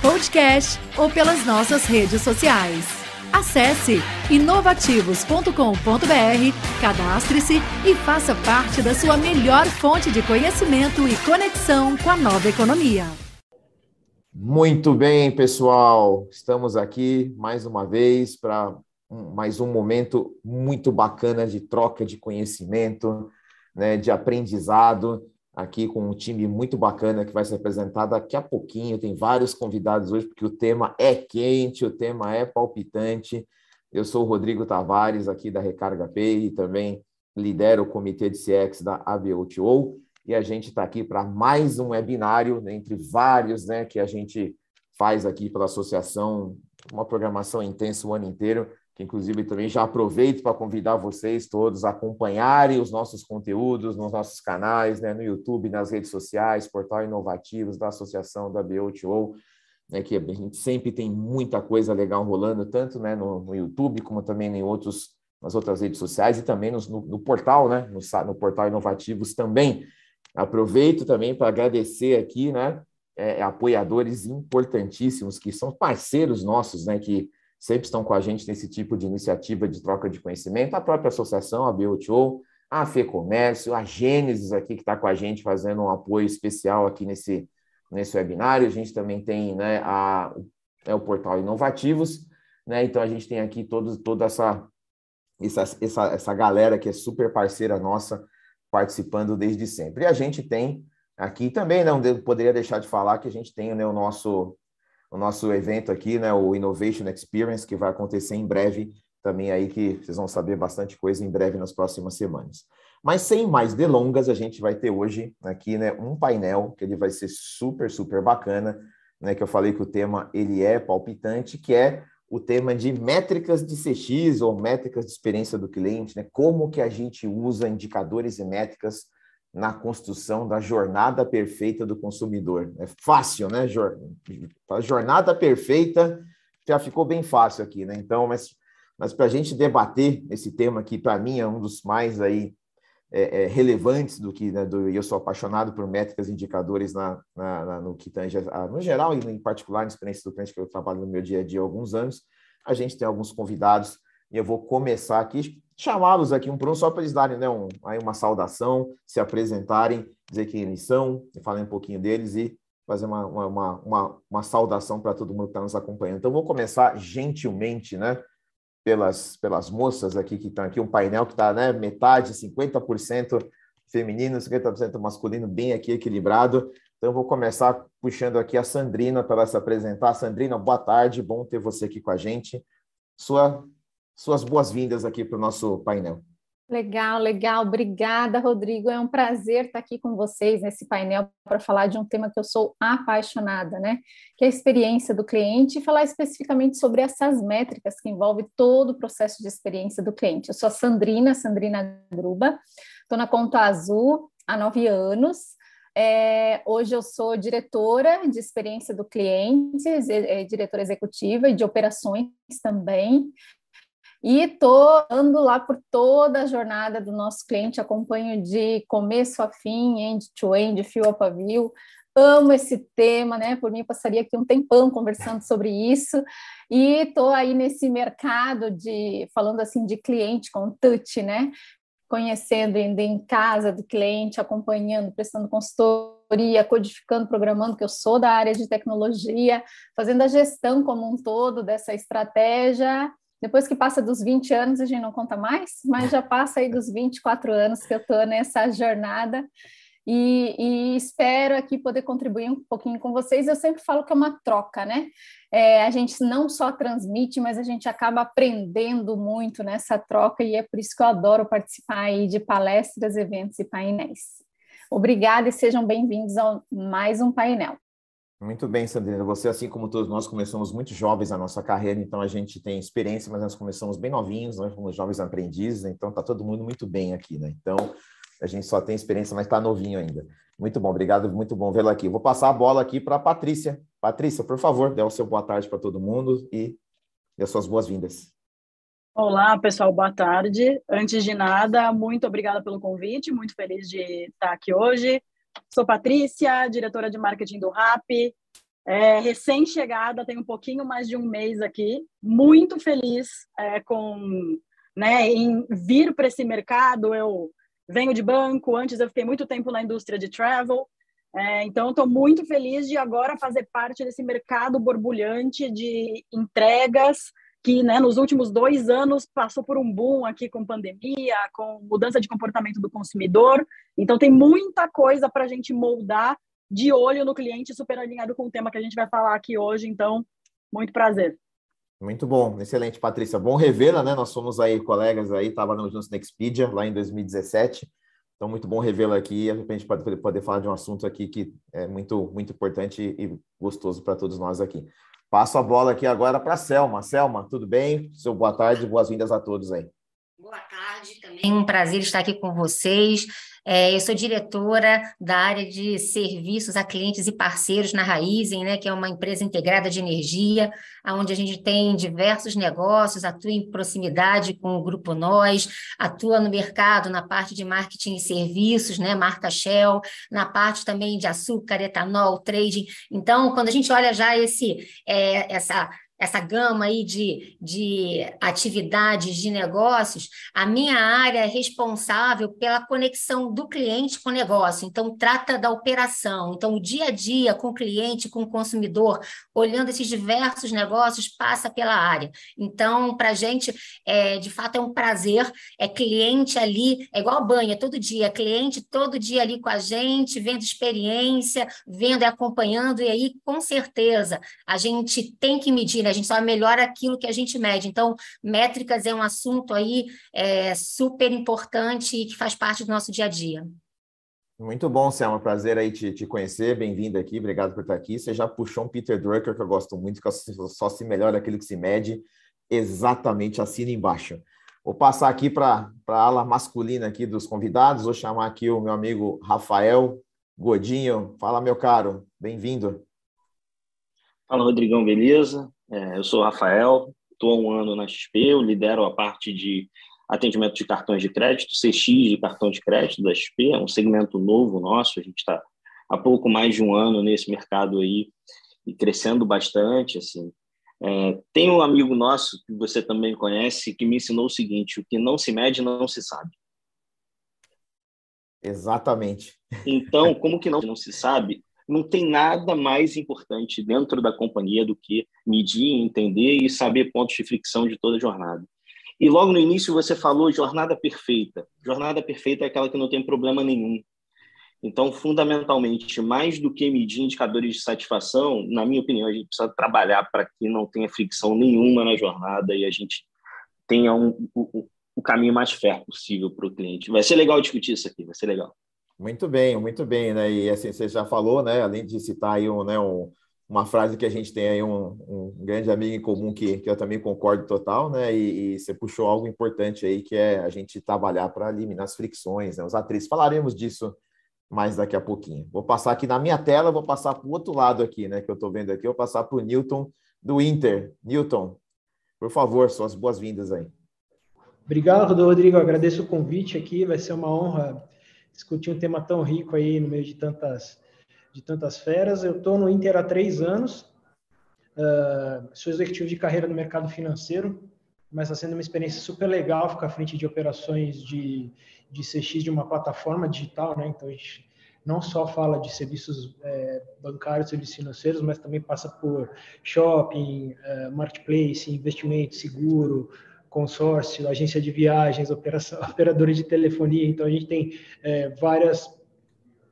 podcast ou pelas nossas redes sociais. Acesse inovativos.com.br, cadastre-se e faça parte da sua melhor fonte de conhecimento e conexão com a nova economia. Muito bem, pessoal. Estamos aqui mais uma vez para mais um momento muito bacana de troca de conhecimento, né, de aprendizado, aqui com um time muito bacana que vai se apresentar daqui a pouquinho. Tem vários convidados hoje, porque o tema é quente, o tema é palpitante. Eu sou o Rodrigo Tavares, aqui da Recarga Pay, e também lidero o comitê de CX da ABOTO. E a gente está aqui para mais um webinário, né, entre vários né, que a gente faz aqui pela associação, uma programação intensa o ano inteiro que inclusive também já aproveito para convidar vocês todos a acompanharem os nossos conteúdos nos nossos canais, né, no YouTube, nas redes sociais, portal inovativos da Associação da BOTO, né, que a gente sempre tem muita coisa legal rolando, tanto né, no, no YouTube como também em outros, nas outras redes sociais e também no, no portal, né, no, no portal Inovativos também. Aproveito também para agradecer aqui, né, é, apoiadores importantíssimos que são parceiros nossos, né, que sempre estão com a gente nesse tipo de iniciativa de troca de conhecimento, a própria associação, a BOTO, a FEComércio, a Gênesis aqui, que está com a gente fazendo um apoio especial aqui nesse, nesse webinário. A gente também tem né, a, é o portal Inovativos, né? Então a gente tem aqui todos, toda essa, essa, essa, essa galera que é super parceira nossa participando desde sempre. E a gente tem aqui também, não poderia deixar de falar que a gente tem né, o nosso o nosso evento aqui, né, o Innovation Experience, que vai acontecer em breve, também aí que vocês vão saber bastante coisa em breve nas próximas semanas. Mas sem mais delongas, a gente vai ter hoje aqui, né, um painel que ele vai ser super, super bacana, né, que eu falei que o tema ele é palpitante, que é o tema de métricas de CX ou métricas de experiência do cliente, né? Como que a gente usa indicadores e métricas na construção da jornada perfeita do consumidor. É fácil, né? A jornada perfeita já ficou bem fácil aqui, né? Então, mas, mas para a gente debater esse tema que para mim é um dos mais aí é, é, relevantes do que, né, do, eu sou apaixonado por métricas indicadores na, na, na, no que tange, no geral e em particular na experiência do cliente que eu trabalho no meu dia a dia há alguns anos. A gente tem alguns convidados e eu vou começar aqui chamá-los aqui um por um, só para eles darem né, um, aí uma saudação, se apresentarem, dizer quem eles são, falar um pouquinho deles e fazer uma, uma, uma, uma saudação para todo mundo que está nos acompanhando. Então, vou começar gentilmente, né, pelas, pelas moças aqui que estão aqui, um painel que está, né, metade, 50% feminino, 50% masculino, bem aqui equilibrado. Então, vou começar puxando aqui a Sandrina para ela se apresentar. Sandrina, boa tarde, bom ter você aqui com a gente. Sua suas boas-vindas aqui para o nosso painel. Legal, legal. Obrigada, Rodrigo. É um prazer estar aqui com vocês nesse painel para falar de um tema que eu sou apaixonada, né? Que é a experiência do cliente e falar especificamente sobre essas métricas que envolvem todo o processo de experiência do cliente. Eu sou a Sandrina, Sandrina Gruba, estou na Conta Azul há nove anos. É, hoje eu sou diretora de experiência do cliente, é, diretora executiva e de operações também. E estou andando lá por toda a jornada do nosso cliente, acompanho de começo a fim, end-to-end, fio a pavio. Amo esse tema, né? Por mim, passaria aqui um tempão conversando sobre isso. E estou aí nesse mercado de, falando assim, de cliente com touch, né? Conhecendo, indo em casa do cliente, acompanhando, prestando consultoria, codificando, programando, que eu sou da área de tecnologia, fazendo a gestão como um todo dessa estratégia depois que passa dos 20 anos, a gente não conta mais, mas já passa aí dos 24 anos que eu estou nessa jornada. E, e, espero aqui poder contribuir um pouquinho com vocês. Eu sempre falo que é uma troca, né? É, a gente não só transmite, mas a gente acaba aprendendo muito nessa troca, e é por isso que eu adoro participar aí de palestras, eventos e painéis. Obrigada e sejam bem-vindos a mais um painel. Muito bem, Sandrina. Você, assim como todos nós, começamos muito jovens a nossa carreira, então a gente tem experiência, mas nós começamos bem novinhos, nós fomos jovens aprendizes, então está todo mundo muito bem aqui, né? Então a gente só tem experiência, mas está novinho ainda. Muito bom, obrigado, muito bom vê-lo aqui. Vou passar a bola aqui para a Patrícia. Patrícia, por favor, dê o seu boa tarde para todo mundo e dê as suas boas-vindas. Olá, pessoal, boa tarde. Antes de nada, muito obrigada pelo convite, muito feliz de estar aqui hoje. Sou Patrícia, diretora de marketing do RAP. É, Recém-chegada, tenho um pouquinho mais de um mês aqui. Muito feliz é, com, né, em vir para esse mercado. Eu venho de banco, antes eu fiquei muito tempo na indústria de travel. É, então, estou muito feliz de agora fazer parte desse mercado borbulhante de entregas que né, nos últimos dois anos passou por um boom aqui com pandemia, com mudança de comportamento do consumidor. Então, tem muita coisa para a gente moldar de olho no cliente, super alinhado com o tema que a gente vai falar aqui hoje. Então, muito prazer. Muito bom, excelente, Patrícia. Bom revê-la, né? Nós somos aí colegas aí, trabalhamos juntos na Expedia, lá em 2017. Então, muito bom revê-la aqui. A gente pode poder falar de um assunto aqui que é muito, muito importante e gostoso para todos nós aqui. Passo a bola aqui agora para a Selma. Selma, tudo bem? Seu boa tarde, boas-vindas a todos aí. Boa tarde também. Um prazer estar aqui com vocês. É, eu sou diretora da área de serviços a clientes e parceiros na Raizen, né, que é uma empresa integrada de energia, onde a gente tem diversos negócios, atua em proximidade com o Grupo Nós, atua no mercado na parte de marketing e serviços, né, marca Shell, na parte também de açúcar, etanol, trading. Então, quando a gente olha já esse, é, essa essa gama aí de, de atividades, de negócios, a minha área é responsável pela conexão do cliente com o negócio. Então, trata da operação. Então, o dia a dia com o cliente, com o consumidor, olhando esses diversos negócios, passa pela área. Então, para a gente, é, de fato, é um prazer. É cliente ali, é igual banho, é todo dia. É cliente todo dia ali com a gente, vendo experiência, vendo e acompanhando. E aí, com certeza, a gente tem que medir a gente só melhora aquilo que a gente mede. Então, métricas é um assunto aí é, super importante e que faz parte do nosso dia a dia. Muito bom, Selma. Prazer aí te, te conhecer. Bem-vindo aqui. Obrigado por estar aqui. Você já puxou um Peter Drucker que eu gosto muito, que só se melhora aquilo que se mede. Exatamente, assina embaixo. Vou passar aqui para a ala masculina aqui dos convidados. Vou chamar aqui o meu amigo Rafael Godinho. Fala, meu caro. Bem-vindo. Fala, Rodrigão, beleza? É, eu sou o Rafael, estou há um ano na XP, eu lidero a parte de atendimento de cartões de crédito, CX de cartão de crédito da XP, é um segmento novo nosso, a gente está há pouco mais de um ano nesse mercado aí e crescendo bastante, assim. É, tem um amigo nosso que você também conhece que me ensinou o seguinte: o que não se mede não se sabe. Exatamente. Então, como que não, não se sabe? Não tem nada mais importante dentro da companhia do que medir, entender e saber pontos de fricção de toda a jornada. E logo no início você falou jornada perfeita. Jornada perfeita é aquela que não tem problema nenhum. Então, fundamentalmente, mais do que medir indicadores de satisfação, na minha opinião, a gente precisa trabalhar para que não tenha fricção nenhuma na jornada e a gente tenha um, o, o caminho mais fair possível para o cliente. Vai ser legal discutir isso aqui, vai ser legal. Muito bem, muito bem, né? E assim, você já falou, né? Além de citar aí um, né, um, uma frase que a gente tem aí um, um, grande amigo em comum que, que eu também concordo total, né? E, e você puxou algo importante aí que é a gente trabalhar para eliminar as fricções, né? Os atrizes. Falaremos disso mais daqui a pouquinho. Vou passar aqui na minha tela, vou passar para o outro lado aqui, né? Que eu estou vendo aqui, vou passar para o Newton do Inter. Newton, por favor, suas boas-vindas aí. Obrigado, Rodrigo. agradeço o convite aqui. Vai ser uma honra discutir um tema tão rico aí no meio de tantas, de tantas feras. Eu estou no Inter há três anos, uh, sou executivo de carreira no mercado financeiro, mas está sendo uma experiência super legal ficar à frente de operações de, de CX de uma plataforma digital, né? Então a gente não só fala de serviços é, bancários, serviços financeiros, mas também passa por shopping, uh, marketplace, investimento, seguro, consórcio, agência de viagens, operação, operadora de telefonia. Então, a gente tem é, várias,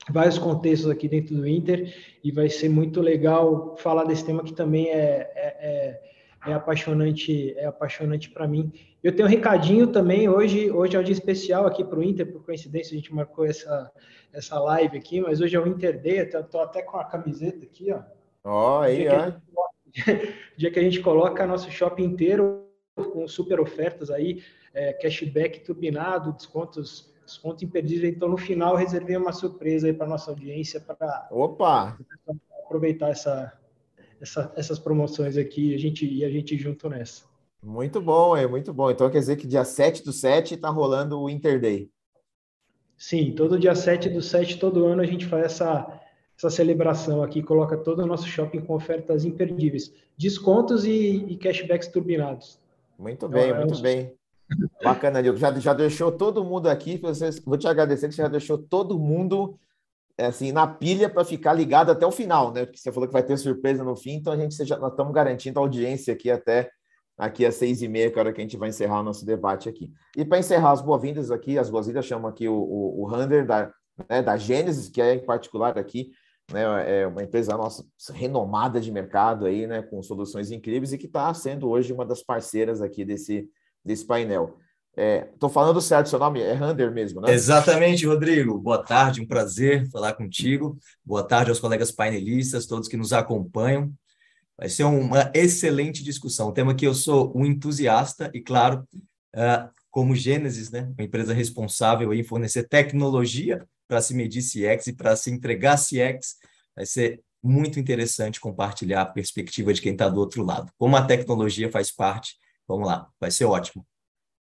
vários contextos aqui dentro do Inter e vai ser muito legal falar desse tema que também é, é, é, é apaixonante é apaixonante para mim. Eu tenho um recadinho também, hoje, hoje é um dia especial aqui para o Inter, por coincidência a gente marcou essa, essa live aqui, mas hoje é o Inter Day, eu estou até com a camiseta aqui, ó. Ó, oh, aí, ó. Dia que a gente coloca nosso shopping inteiro com super ofertas aí, é, cashback turbinado, descontos, desconto imperdível. Então, no final, reservei uma surpresa aí para nossa audiência para aproveitar essa, essa, essas promoções aqui a gente, e a gente junto nessa. Muito bom, é muito bom. Então quer dizer que dia 7 do 7 está rolando o Interday. Sim, todo dia 7 do 7, todo ano, a gente faz essa, essa celebração aqui, coloca todo o nosso shopping com ofertas imperdíveis, descontos e, e cashbacks turbinados. Muito bem, então, muito bem. Bacana, Nilton. Já, já deixou todo mundo aqui, vocês, vou te agradecer que você já deixou todo mundo assim, na pilha para ficar ligado até o final, né? Porque você falou que vai ter surpresa no fim, então a gente já, nós estamos garantindo a audiência aqui até aqui às seis e meia, que é a hora que a gente vai encerrar o nosso debate aqui. E para encerrar as boas-vindas aqui, as boas-vindas chamo aqui o, o, o Hunter da, né, da Gênesis, que é em particular aqui, né, é uma empresa nossa renomada de mercado aí, né, com soluções incríveis e que está sendo hoje uma das parceiras aqui desse, desse painel. Estou é, falando certo, seu nome é Hunter mesmo, né? Exatamente, Rodrigo. Boa tarde, um prazer falar contigo. Boa tarde aos colegas painelistas, todos que nos acompanham. Vai ser uma excelente discussão. Um tema que eu sou um entusiasta e, claro, uh, como Gênesis, né, uma empresa responsável em fornecer tecnologia para se medir CX e para se entregar CX, vai ser muito interessante compartilhar a perspectiva de quem está do outro lado. Como a tecnologia faz parte, vamos lá, vai ser ótimo.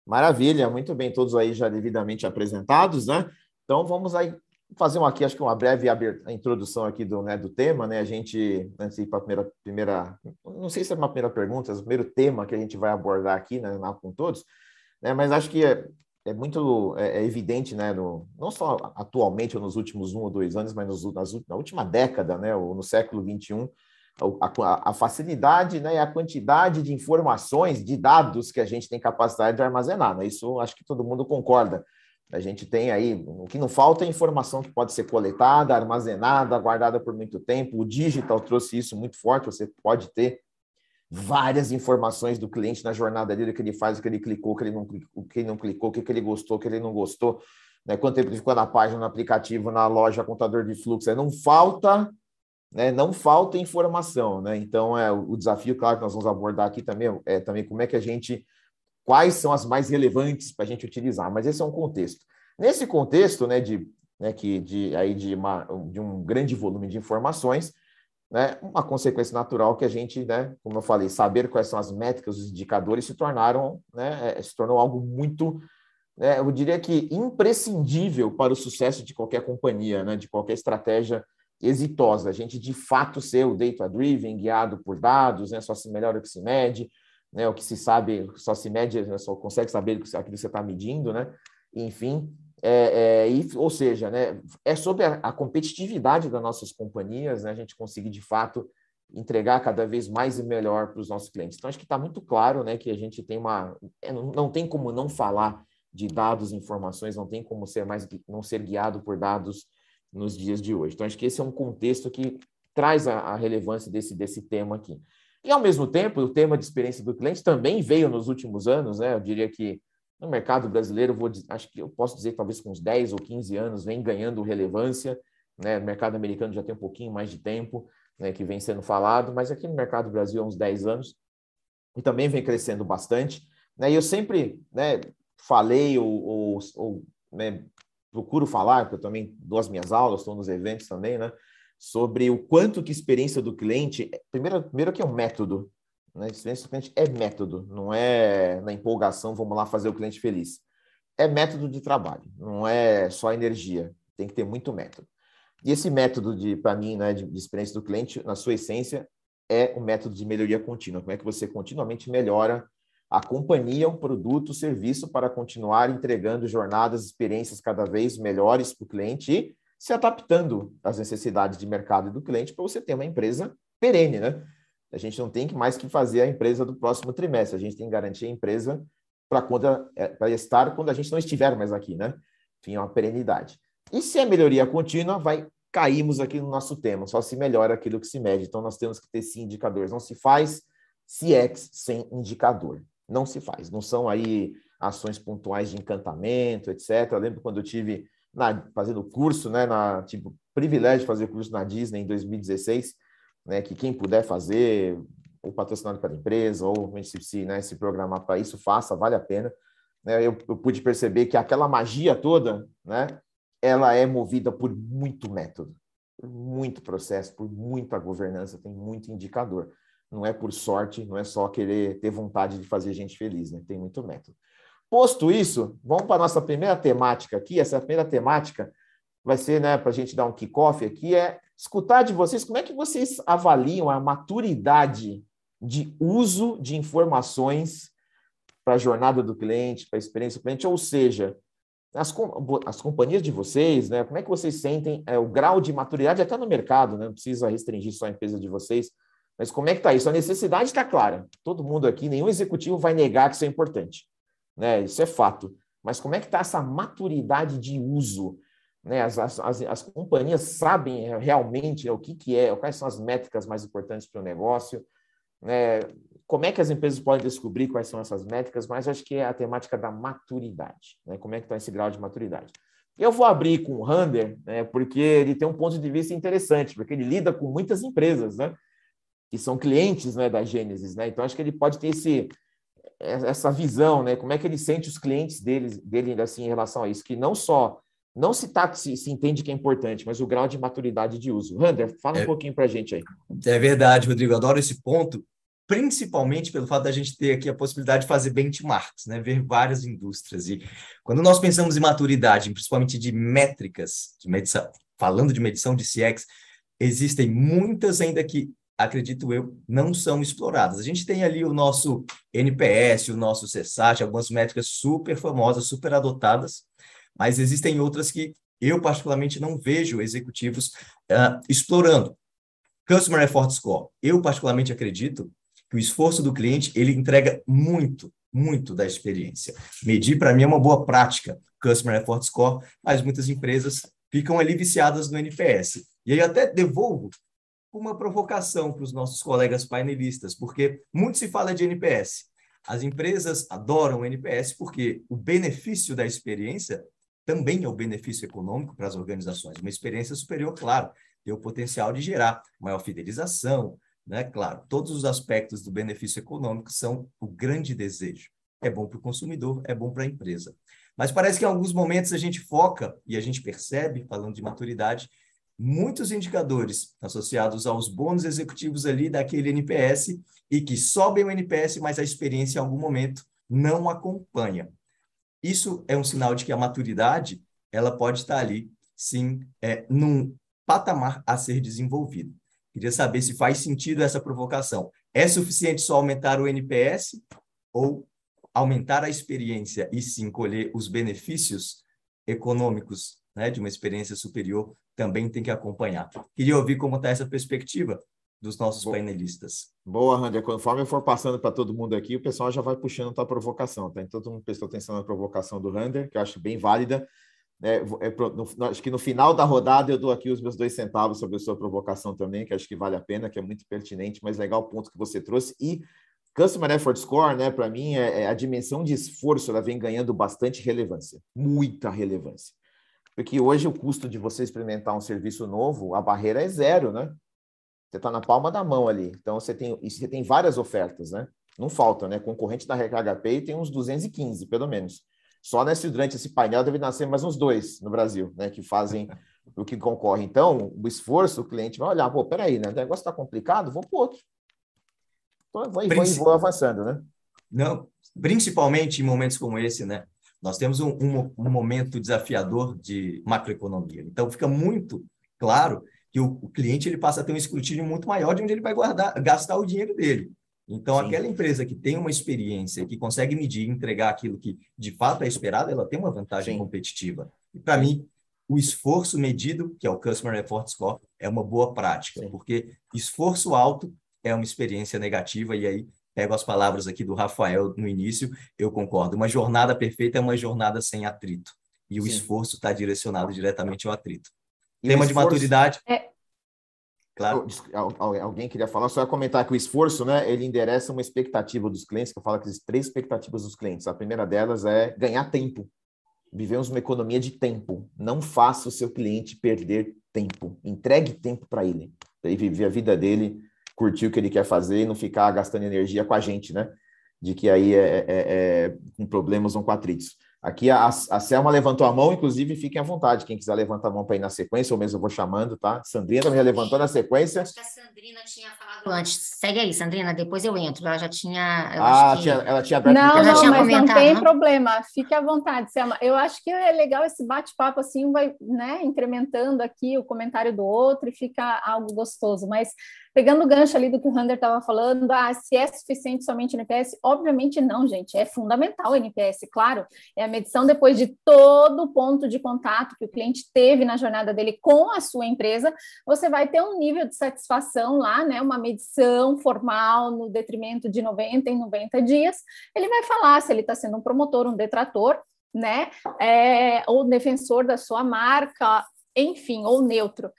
Maravilha, muito bem, todos aí já devidamente apresentados, né? Então vamos aí fazer uma aqui, acho que uma breve introdução aqui do, né, do tema, né? A gente, antes de ir para a primeira, primeira, não sei se é uma primeira pergunta, é o primeiro tema que a gente vai abordar aqui, né, com todos, né? Mas acho que é, muito é, é evidente, né, no, não só atualmente ou nos últimos um ou dois anos, mas nos, nas, na última década, né, ou no século 21, a, a, facilidade né, e a quantidade de informações, de dados que a gente tem capacidade de armazenar. Né? Isso acho que todo mundo concorda. A gente tem aí, o que não falta é informação que pode ser coletada, armazenada, guardada por muito tempo. O digital trouxe isso muito forte, você pode ter várias informações do cliente na jornada dele, o que ele faz, o que ele clicou, o que ele não, o que ele não clicou, o que ele gostou, o que ele não gostou, né? quanto tempo ele ficou na página, no aplicativo, na loja, contador de fluxo. Não falta né, não falta informação, né? Então é o desafio, claro, que nós vamos abordar aqui também é também como é que a gente quais são as mais relevantes para a gente utilizar, mas esse é um contexto. Nesse contexto, né, de né, que de aí de, uma, de um grande volume de informações, né, uma consequência natural que a gente, né, como eu falei, saber quais são as métricas, os indicadores se tornaram, né, é, se tornou algo muito, né, eu diria que imprescindível para o sucesso de qualquer companhia, né, de qualquer estratégia exitosa, a gente de fato ser o data-driven, guiado por dados, né, só se melhora o que se mede, né, o que se sabe, só se mede, né, só consegue saber aquilo que você está medindo, né, enfim, é, é, e, ou seja, né, é sobre a, a, competitividade das nossas companhias, né, a gente conseguir de fato entregar cada vez mais e melhor para os nossos clientes. Então, acho que está muito claro né, que a gente tem uma. É, não, não tem como não falar de dados, informações, não tem como ser mais não ser guiado por dados nos dias de hoje. Então, acho que esse é um contexto que traz a, a relevância desse, desse tema aqui. E, ao mesmo tempo, o tema de experiência do cliente também veio nos últimos anos, né? Eu diria que no mercado brasileiro, vou, acho que eu posso dizer talvez com uns 10 ou 15 anos, vem ganhando relevância, né? O mercado americano já tem um pouquinho mais de tempo, né, que vem sendo falado, mas aqui no mercado do Brasil há uns 10 anos, e também vem crescendo bastante. Né? E eu sempre né, falei ou, ou, ou né, procuro falar, porque eu também dou as minhas aulas, estou nos eventos também, né? Sobre o quanto que experiência do cliente. Primeiro, primeiro que é um método. Né? Experiência do cliente é método, não é na empolgação, vamos lá fazer o cliente feliz. É método de trabalho, não é só energia. Tem que ter muito método. E esse método, de para mim, né, de, de experiência do cliente, na sua essência, é o método de melhoria contínua. Como é que você continuamente melhora a companhia, um produto, serviço para continuar entregando jornadas, experiências cada vez melhores para o cliente e se adaptando às necessidades de mercado do cliente para você ter uma empresa perene, né? A gente não tem mais que fazer a empresa do próximo trimestre, a gente tem que garantir a empresa para quando é, para estar quando a gente não estiver mais aqui, né? Enfim, é uma perenidade. E se é melhoria contínua, vai caímos aqui no nosso tema, só se melhora aquilo que se mede. Então nós temos que ter sim indicadores, não se faz CX sem indicador não se faz. Não são aí ações pontuais de encantamento, etc. Eu lembro quando eu tive na, fazendo curso, né, na tipo privilégio de fazer curso na Disney em 2016. Né, que quem puder fazer, ou patrocinado pela empresa, ou se, né, se programar para isso, faça, vale a pena. Né, eu, eu, pude perceber que aquela magia toda, né, ela é movida por muito método, por muito processo, por muita governança, tem muito indicador. Não é por sorte, não é só querer ter vontade de fazer gente feliz, né? Tem muito método. Posto isso, vamos para a nossa primeira temática aqui. Essa primeira temática vai ser, né, para a gente dar um kickoff aqui, é escutar de vocês como é que vocês avaliam a maturidade de uso de informações para a jornada do cliente, para a experiência do cliente, ou seja, as, as companhias de vocês, né, como é que vocês sentem é, o grau de maturidade até no mercado, né, não precisa restringir só a empresa de vocês, mas como é que está isso? A necessidade está clara. Todo mundo aqui, nenhum executivo vai negar que isso é importante. Né? Isso é fato. Mas como é que está essa maturidade de uso? Né? As, as, as, as companhias sabem realmente né, o que, que é, quais são as métricas mais importantes para o negócio. Né? Como é que as empresas podem descobrir quais são essas métricas? Mas acho que é a temática da maturidade. Né? Como é que está esse grau de maturidade? Eu vou abrir com o Rander, né, porque ele tem um ponto de vista interessante, porque ele lida com muitas empresas, né? que são clientes né, da Gênesis, né? Então acho que ele pode ter esse essa visão, né? Como é que ele sente os clientes dele, dele assim em relação a isso, que não só não se tá se, se entende que é importante, mas o grau de maturidade de uso. Rander, fala é, um pouquinho para a gente aí. É verdade, Rodrigo. Eu adoro esse ponto, principalmente pelo fato da gente ter aqui a possibilidade de fazer benchmarks, né? Ver várias indústrias e quando nós pensamos em maturidade, principalmente de métricas, de medição, falando de medição de CX, existem muitas ainda que acredito eu, não são exploradas. A gente tem ali o nosso NPS, o nosso CSAT, algumas métricas super famosas, super adotadas, mas existem outras que eu particularmente não vejo executivos uh, explorando. Customer Effort Score. Eu particularmente acredito que o esforço do cliente ele entrega muito, muito da experiência. Medir para mim é uma boa prática, Customer Effort Score, mas muitas empresas ficam ali viciadas no NPS. E aí até devolvo uma provocação para os nossos colegas painelistas, porque muito se fala de NPS. As empresas adoram o NPS porque o benefício da experiência também é o benefício econômico para as organizações. Uma experiência superior, claro, tem o potencial de gerar maior fidelização, né? Claro, todos os aspectos do benefício econômico são o grande desejo. É bom para o consumidor, é bom para a empresa. Mas parece que em alguns momentos a gente foca e a gente percebe, falando de maturidade, muitos indicadores associados aos bônus executivos ali daquele NPS e que sobem o NPS, mas a experiência em algum momento não acompanha. Isso é um sinal de que a maturidade ela pode estar ali, sim, é, num patamar a ser desenvolvido. Queria saber se faz sentido essa provocação. É suficiente só aumentar o NPS ou aumentar a experiência e sim colher os benefícios econômicos né, de uma experiência superior também tem que acompanhar. Queria ouvir como está essa perspectiva dos nossos Boa. painelistas. Boa, Rander. Conforme eu for passando para todo mundo aqui, o pessoal já vai puxando a provocação, tá? Então, todo mundo prestou atenção na provocação do Rander, que eu acho bem válida. É, é, no, acho que no final da rodada eu dou aqui os meus dois centavos sobre a sua provocação também, que acho que vale a pena, que é muito pertinente, mas legal o ponto que você trouxe. E Customer Effort Score, né, para mim, é, é, a dimensão de esforço, ela vem ganhando bastante relevância, muita relevância. Porque hoje o custo de você experimentar um serviço novo, a barreira é zero, né? Você está na palma da mão ali. Então você tem, e você tem várias ofertas, né? Não falta, né? Concorrente da Pay tem uns 215, pelo menos. Só nesse, durante esse painel deve nascer mais uns dois no Brasil, né? Que fazem o que concorre. Então, o esforço, o cliente vai olhar, pô, peraí, né? O negócio está complicado, vou para outro. Então, vou, vou, vou avançando, né? Não, principalmente em momentos como esse, né? Nós temos um, um, um momento desafiador de macroeconomia. Então, fica muito claro que o, o, cliente ele passa a ter um escrutínio muito maior de onde ele vai guardar, gastar o dinheiro dele. Então, Sim. aquela empresa que tem uma experiência, que consegue medir e entregar aquilo que de fato é esperado, ela tem uma vantagem Sim. competitiva. E, para mim, o esforço medido, que é o Customer Effort Score, é uma boa prática, Sim. porque esforço alto é uma experiência negativa, e aí pego as palavras aqui do Rafael no início, eu concordo. Uma jornada perfeita é uma jornada sem atrito. E o esforço está direcionado diretamente ao atrito. Tema esforço... de maturidade. É... Claro. Alguém queria falar, só ia comentar que o esforço, né, ele endereça uma expectativa dos clientes, que eu falo que existem três expectativas dos clientes. A primeira delas é ganhar tempo. Vivemos uma economia de tempo. Não faça o seu cliente perder tempo. Entregue tempo para ele, para ele viver a vida dele curtir o que ele quer fazer e não ficar gastando energia com a gente, né? De que aí é, é, é com problemas ou com atritos. Aqui a, a Selma levantou a mão, inclusive fiquem à vontade, quem quiser levantar a mão para ir na sequência, ou mesmo eu vou chamando, tá? Sandrina também já levantou na sequência. Acho que a Sandrina tinha falado antes. Segue aí, Sandrina, depois eu entro. Ela já tinha. Ah, que... tinha, ela tinha aberto Não, não, tinha mas não tem problema, fique à vontade, Selma. Eu acho que é legal esse bate-papo assim, vai né, incrementando aqui o comentário do outro e fica algo gostoso, mas pegando o gancho ali do que o Hunter estava falando, ah, se é suficiente somente o NPS, obviamente não, gente, é fundamental o NPS, claro, é a medição depois de todo o ponto de contato que o cliente teve na jornada dele com a sua empresa, você vai ter um nível de satisfação lá, né, uma medição formal no detrimento de 90 em 90 dias, ele vai falar se ele está sendo um promotor, um detrator, né, é, ou defensor da sua marca, enfim, ou neutro.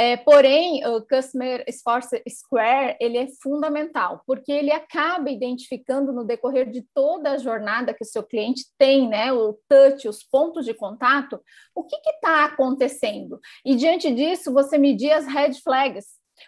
É, porém, o Customer Force Square ele é fundamental, porque ele acaba identificando no decorrer de toda a jornada que o seu cliente tem, né, o touch, os pontos de contato, o que está acontecendo. E diante disso, você medir as red flags,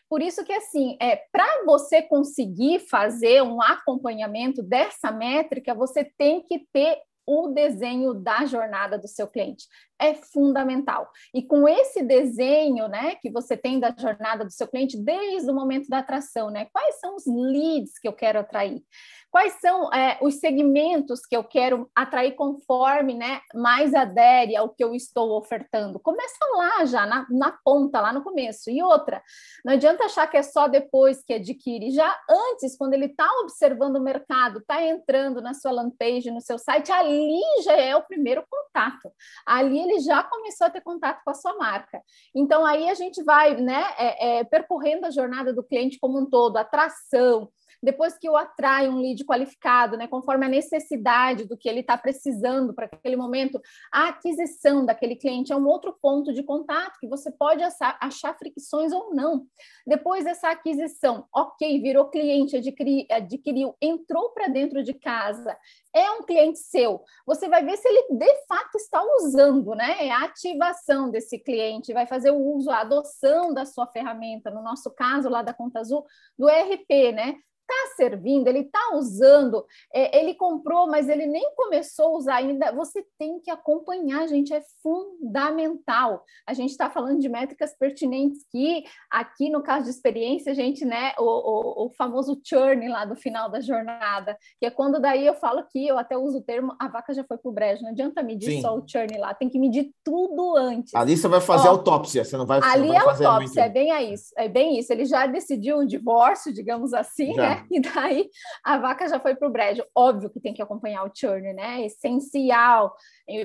por isso que assim, é para você conseguir fazer um acompanhamento dessa métrica, você tem que ter o desenho da jornada do seu cliente. É fundamental. E com esse desenho, né, que você tem da jornada do seu cliente desde o momento da atração, né? Quais são os leads que eu quero atrair? Quais são é, os segmentos que eu quero atrair conforme né, mais adere ao que eu estou ofertando? Começa lá já, na, na ponta, lá no começo. E outra, não adianta achar que é só depois que adquire, já antes, quando ele está observando o mercado, está entrando na sua landing page, no seu site, ali já é o primeiro contato. Ali ele já começou a ter contato com a sua marca. Então, aí a gente vai né, é, é, percorrendo a jornada do cliente como um todo, atração, depois que eu atraio um lead qualificado, né, conforme a necessidade do que ele está precisando para aquele momento, a aquisição daquele cliente é um outro ponto de contato que você pode achar, fricções ou não. Depois dessa aquisição, ok, virou cliente, adquiri, adquiriu, entrou para dentro de casa, é um cliente seu. Você vai ver se ele de fato está usando, né? É a ativação desse cliente, vai fazer o uso, a adoção da sua ferramenta, no nosso caso lá da Conta Azul, do ERP, né? Está servindo, ele está usando, é, ele comprou, mas ele nem começou a usar ainda. Você tem que acompanhar, gente, é fundamental. A gente está falando de métricas pertinentes que aqui no caso de experiência, a gente, né, o, o, o, famoso churn lá do final da jornada, que é quando daí eu falo que eu até uso o termo a vaca já foi pro brejo, não adianta medir Sim. só o churn lá, tem que medir tudo antes. Ali você vai fazer Ó, autópsia, você não vai Ali não vai é autópsia, muito. é bem isso, é bem isso. Ele já decidiu um divórcio, digamos assim, já. né? E daí a vaca já foi para o brejo. Óbvio que tem que acompanhar o churn, né? Essencial,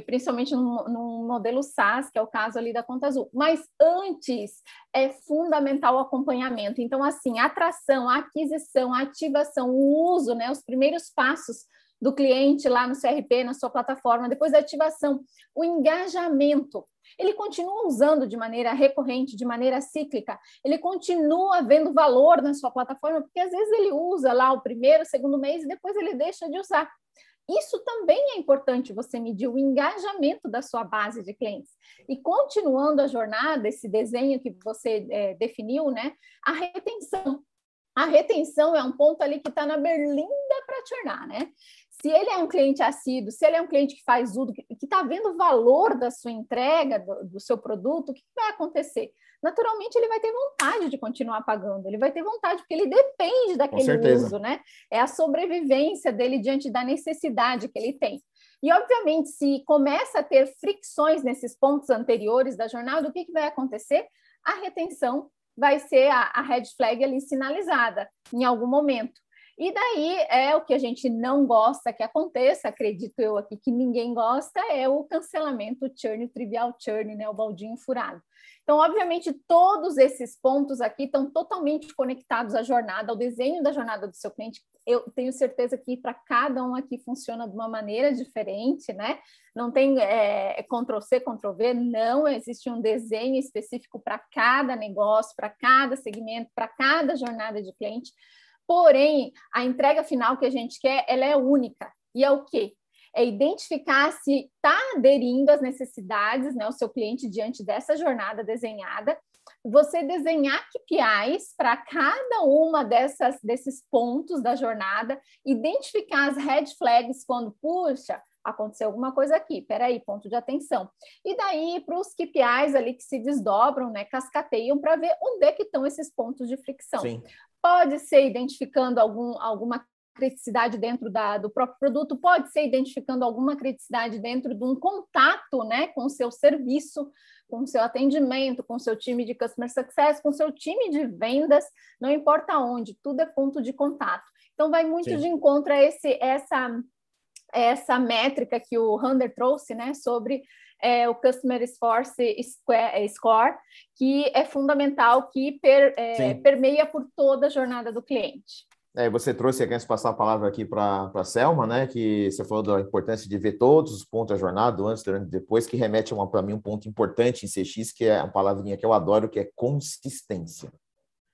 principalmente no, modelo SaaS, que é o caso ali da conta azul. Mas antes é fundamental o acompanhamento. Então, assim, atração, aquisição, ativação, o uso, né? Os primeiros passos do cliente lá no CRP, na sua plataforma, depois da ativação, o engajamento ele continua usando de maneira recorrente, de maneira cíclica, ele continua vendo valor na sua plataforma, porque às vezes ele usa lá o primeiro, segundo mês e depois ele deixa de usar. Isso também é importante você medir o engajamento da sua base de clientes. E continuando a jornada, esse desenho que você é, definiu, né? A retenção. A retenção é um ponto ali que está na berlinda para tornar, né? Se ele é um cliente assíduo, se ele é um cliente que faz uso, que está vendo o valor da sua entrega, do, do seu produto, o que, que vai acontecer? Naturalmente, ele vai ter vontade de continuar pagando, ele vai ter vontade, porque ele depende daquele uso, né? É a sobrevivência dele diante da necessidade que ele tem. E, obviamente, se começa a ter fricções nesses pontos anteriores da jornada, o que, que vai acontecer? A retenção vai ser a, a red flag ali sinalizada em algum momento. E daí é o que a gente não gosta que aconteça, acredito eu aqui que ninguém gosta, é o cancelamento, o churn, o trivial churn, né, o baldinho furado. Então, obviamente, todos esses pontos aqui estão totalmente conectados à jornada, ao desenho da jornada do seu cliente. Eu tenho certeza que para cada um aqui funciona de uma maneira diferente, né? Não tem é, Ctrl-C, Ctrl-V, não existe um desenho específico para cada negócio, para cada segmento, para cada jornada de cliente. Porém, a entrega final que a gente quer, ela é única. E é o quê? É identificar se está aderindo às necessidades, né, o seu cliente diante dessa jornada desenhada, você desenhar KPIs para cada uma dessas desses pontos da jornada, identificar as red flags quando puxa, aconteceu alguma coisa aqui, peraí, ponto de atenção. E daí para os KPIs ali que se desdobram, né, cascateiam para ver onde é que estão esses pontos de fricção. Pode ser identificando algum, alguma criticidade dentro da, do próprio produto, pode ser identificando alguma criticidade dentro de um contato né, com o seu serviço, com o seu atendimento, com o seu time de customer success, com o seu time de vendas, não importa onde, tudo é ponto de contato. Então, vai muito Sim. de encontro a esse, essa, essa métrica que o Hunter trouxe, né, sobre é, o Customer Force Score, que é fundamental, que per, é, permeia por toda a jornada do cliente. É, você trouxe, eu quero passar a palavra aqui para a Selma, né, que você falou da importância de ver todos os pontos da jornada, antes, durante e depois, que remete para mim um ponto importante em CX, que é uma palavrinha que eu adoro, que é consistência.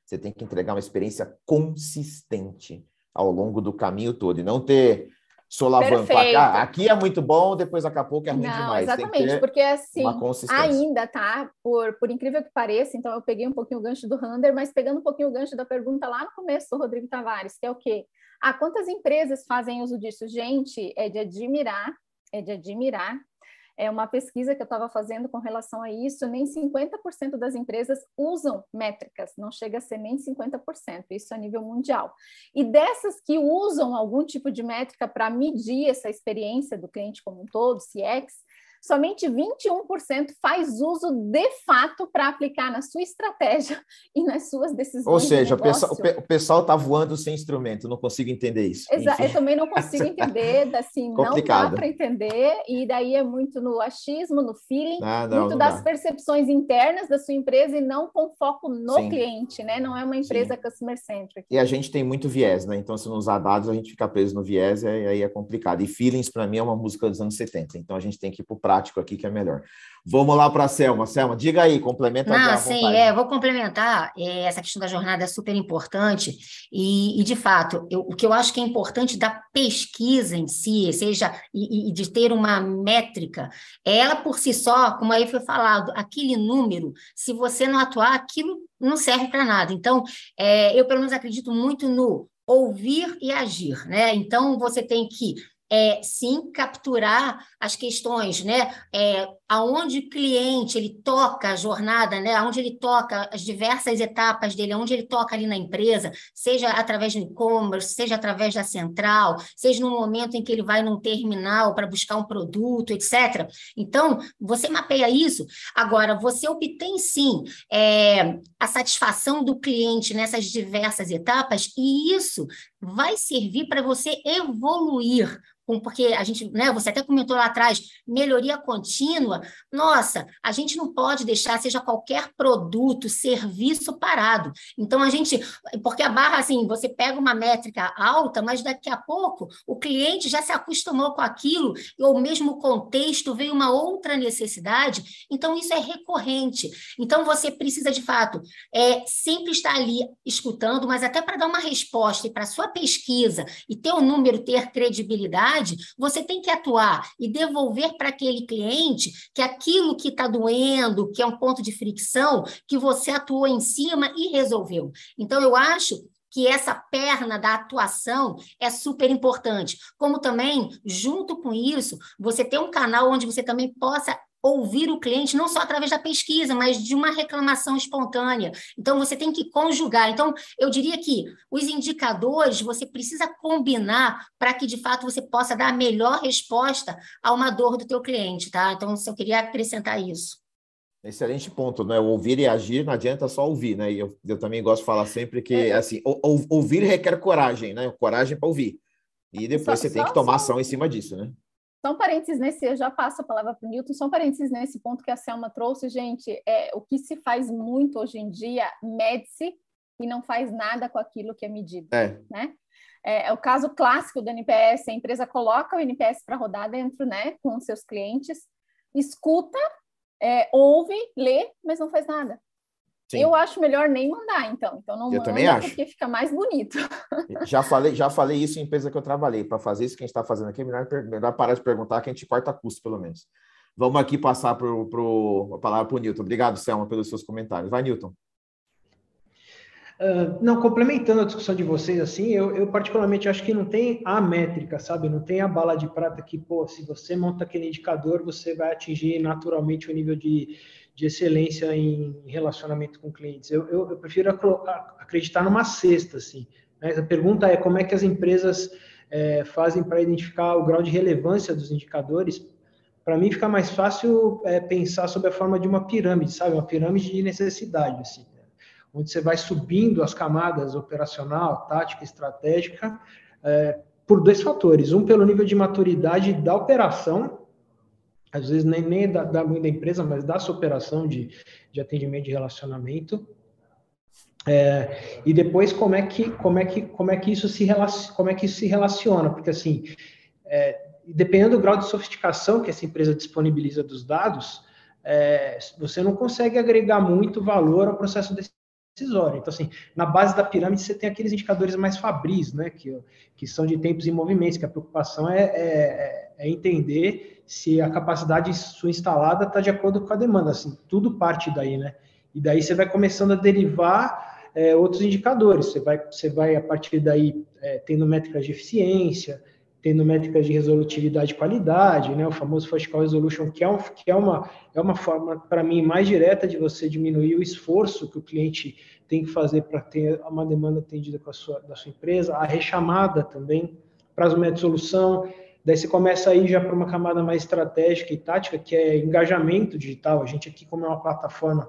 Você tem que entregar uma experiência consistente ao longo do caminho todo, e não ter solavanco. Ah, aqui é muito bom, depois daqui a pouco é ruim Não, demais. Exatamente, porque assim, ainda, tá? Por, por incrível que pareça, então eu peguei um pouquinho o gancho do Hunter, mas pegando um pouquinho o gancho da pergunta lá no começo do Rodrigo Tavares, que é o quê? Ah, quantas empresas fazem uso disso? Gente, é de admirar, é de admirar é uma pesquisa que eu estava fazendo com relação a isso, nem 50% das empresas usam métricas, não chega a ser nem 50%, isso a nível mundial. E dessas que usam algum tipo de métrica para medir essa experiência do cliente como um todo, CX, somente 21% faz uso de fato para aplicar na sua estratégia e nas suas decisões. Ou seja, o pessoal está voando sem instrumento, não consigo entender isso. Exato, eu também não consigo entender, assim, Complicado. não dá para entender, e daí é muito no achismo, no feeling, ah, não, muito não das dá. percepções internas da sua empresa e não com foco no Sim. cliente, né? Não é uma empresa Sim. customer centric. E a gente tem muito viés, né? Então, se não usar dados, a gente fica preso no viés e aí é complicado. E feelings, para mim, é uma música dos anos 70, então a gente tem que ir para o prático aqui que é melhor. Vamos lá para a Selma. Selma, diga aí, complementa Não, sim, é, vou complementar. É, essa questão da jornada é super importante. E, e de fato, eu, o que eu acho que é importante da pesquisa em si, seja, e, e, de ter uma métrica, ela por si só, como aí foi falado, aquele número, se você não atuar, aquilo não serve para nada. Então, é, eu pelo menos acredito muito no ouvir e agir, né? Então, você tem que é, sim capturar as questões, né? É, aonde o cliente ele toca a jornada, né? Aonde ele toca as diversas etapas dele, aonde ele toca ali na empresa, seja através do e-commerce, seja através da central, seja no momento em que ele vai num terminal para buscar um produto, etc. Então, você mapeia isso. Agora, você obtém sim é, a satisfação do cliente nessas diversas etapas, e isso vai servir para você evoluir porque a gente, né, você até comentou lá atrás, melhoria contínua. Nossa, a gente não pode deixar, seja qualquer produto, serviço parado. Então a gente, porque a barra assim, você pega uma métrica alta, mas daqui a pouco o cliente já se acostumou com aquilo, ou mesmo contexto veio uma outra necessidade. Então isso é recorrente. Então você precisa de fato é sempre estar ali escutando, mas até para dar uma resposta e para sua pesquisa e ter o número ter credibilidade você tem que atuar e devolver para aquele cliente que aquilo que está doendo, que é um ponto de fricção, que você atuou em cima e resolveu. Então, eu acho que essa perna da atuação é super importante. Como também, junto com isso, você ter um canal onde você também possa ouvir o cliente não só através da pesquisa, mas de uma reclamação espontânea. Então você tem que conjugar. Então eu diria que os indicadores você precisa combinar para que de fato você possa dar a melhor resposta a uma dor do teu cliente, tá? Então eu queria acrescentar isso. Excelente ponto, né? O ouvir e agir não adianta só ouvir, né? E eu, eu também gosto de falar sempre que é. assim, ou, ouvir requer coragem, né? Coragem para ouvir. E depois só, você tem que tomar ação em cima disso, né? São parênteses nesse, eu já passo a palavra para o Newton, são parênteses nesse ponto que a Selma trouxe, gente, é, o que se faz muito hoje em dia, mede-se e não faz nada com aquilo que é medido, é. né? É, é, o caso clássico do NPS, a empresa coloca o NPS para rodar dentro, né, com seus clientes, escuta, é, ouve, lê, mas não faz nada. Sim. Eu acho melhor nem mandar, então. Então não eu manda também acho. porque fica mais bonito. Já falei, já falei isso em empresa que eu trabalhei. Para fazer isso que a gente está fazendo aqui, é melhor, melhor parar de perguntar que a gente corta custo, pelo menos. Vamos aqui passar pro, pro, a palavra para o Newton. Obrigado, Selma, pelos seus comentários. Vai, Newton. Uh, não, complementando a discussão de vocês, assim, eu, eu, particularmente acho que não tem a métrica, sabe? Não tem a bala de prata que, pô, se você monta aquele indicador, você vai atingir naturalmente o nível de, de excelência em relacionamento com clientes. Eu, eu, eu prefiro acreditar numa cesta, assim. Né? A pergunta é como é que as empresas é, fazem para identificar o grau de relevância dos indicadores. Para mim, fica mais fácil é, pensar sobre a forma de uma pirâmide, sabe? Uma pirâmide de necessidade, assim onde você vai subindo as camadas operacional, tática, estratégica, é, por dois fatores. Um, pelo nível de maturidade da operação, às vezes nem, nem da, da, da empresa, mas da sua operação de, de atendimento de relacionamento. É, e depois como é que como é que como é que isso se como é que isso se relaciona porque assim é, dependendo do grau de sofisticação que essa empresa disponibiliza dos dados é, você não consegue agregar muito valor ao processo decisória. Então, assim, na base da pirâmide você tem aqueles indicadores mais fabris, né, que, que são de tempos e movimentos, que a preocupação é, é, é entender se a capacidade sua instalada está de acordo com a demanda, assim, tudo parte daí, né, e daí você vai começando a derivar é, outros indicadores, você vai, você vai a partir daí é, tendo métricas de eficiência, tendo métricas de resolutividade e qualidade, né, o famoso First Call Resolution, que é, um, que é, uma, é uma forma, para mim, mais direta de você diminuir o esforço que o cliente tem que fazer para ter uma demanda atendida com a sua, da sua empresa, a rechamada também, prazo médio de solução, daí você começa aí já para uma camada mais estratégica e tática, que é engajamento digital, a gente aqui, como é uma plataforma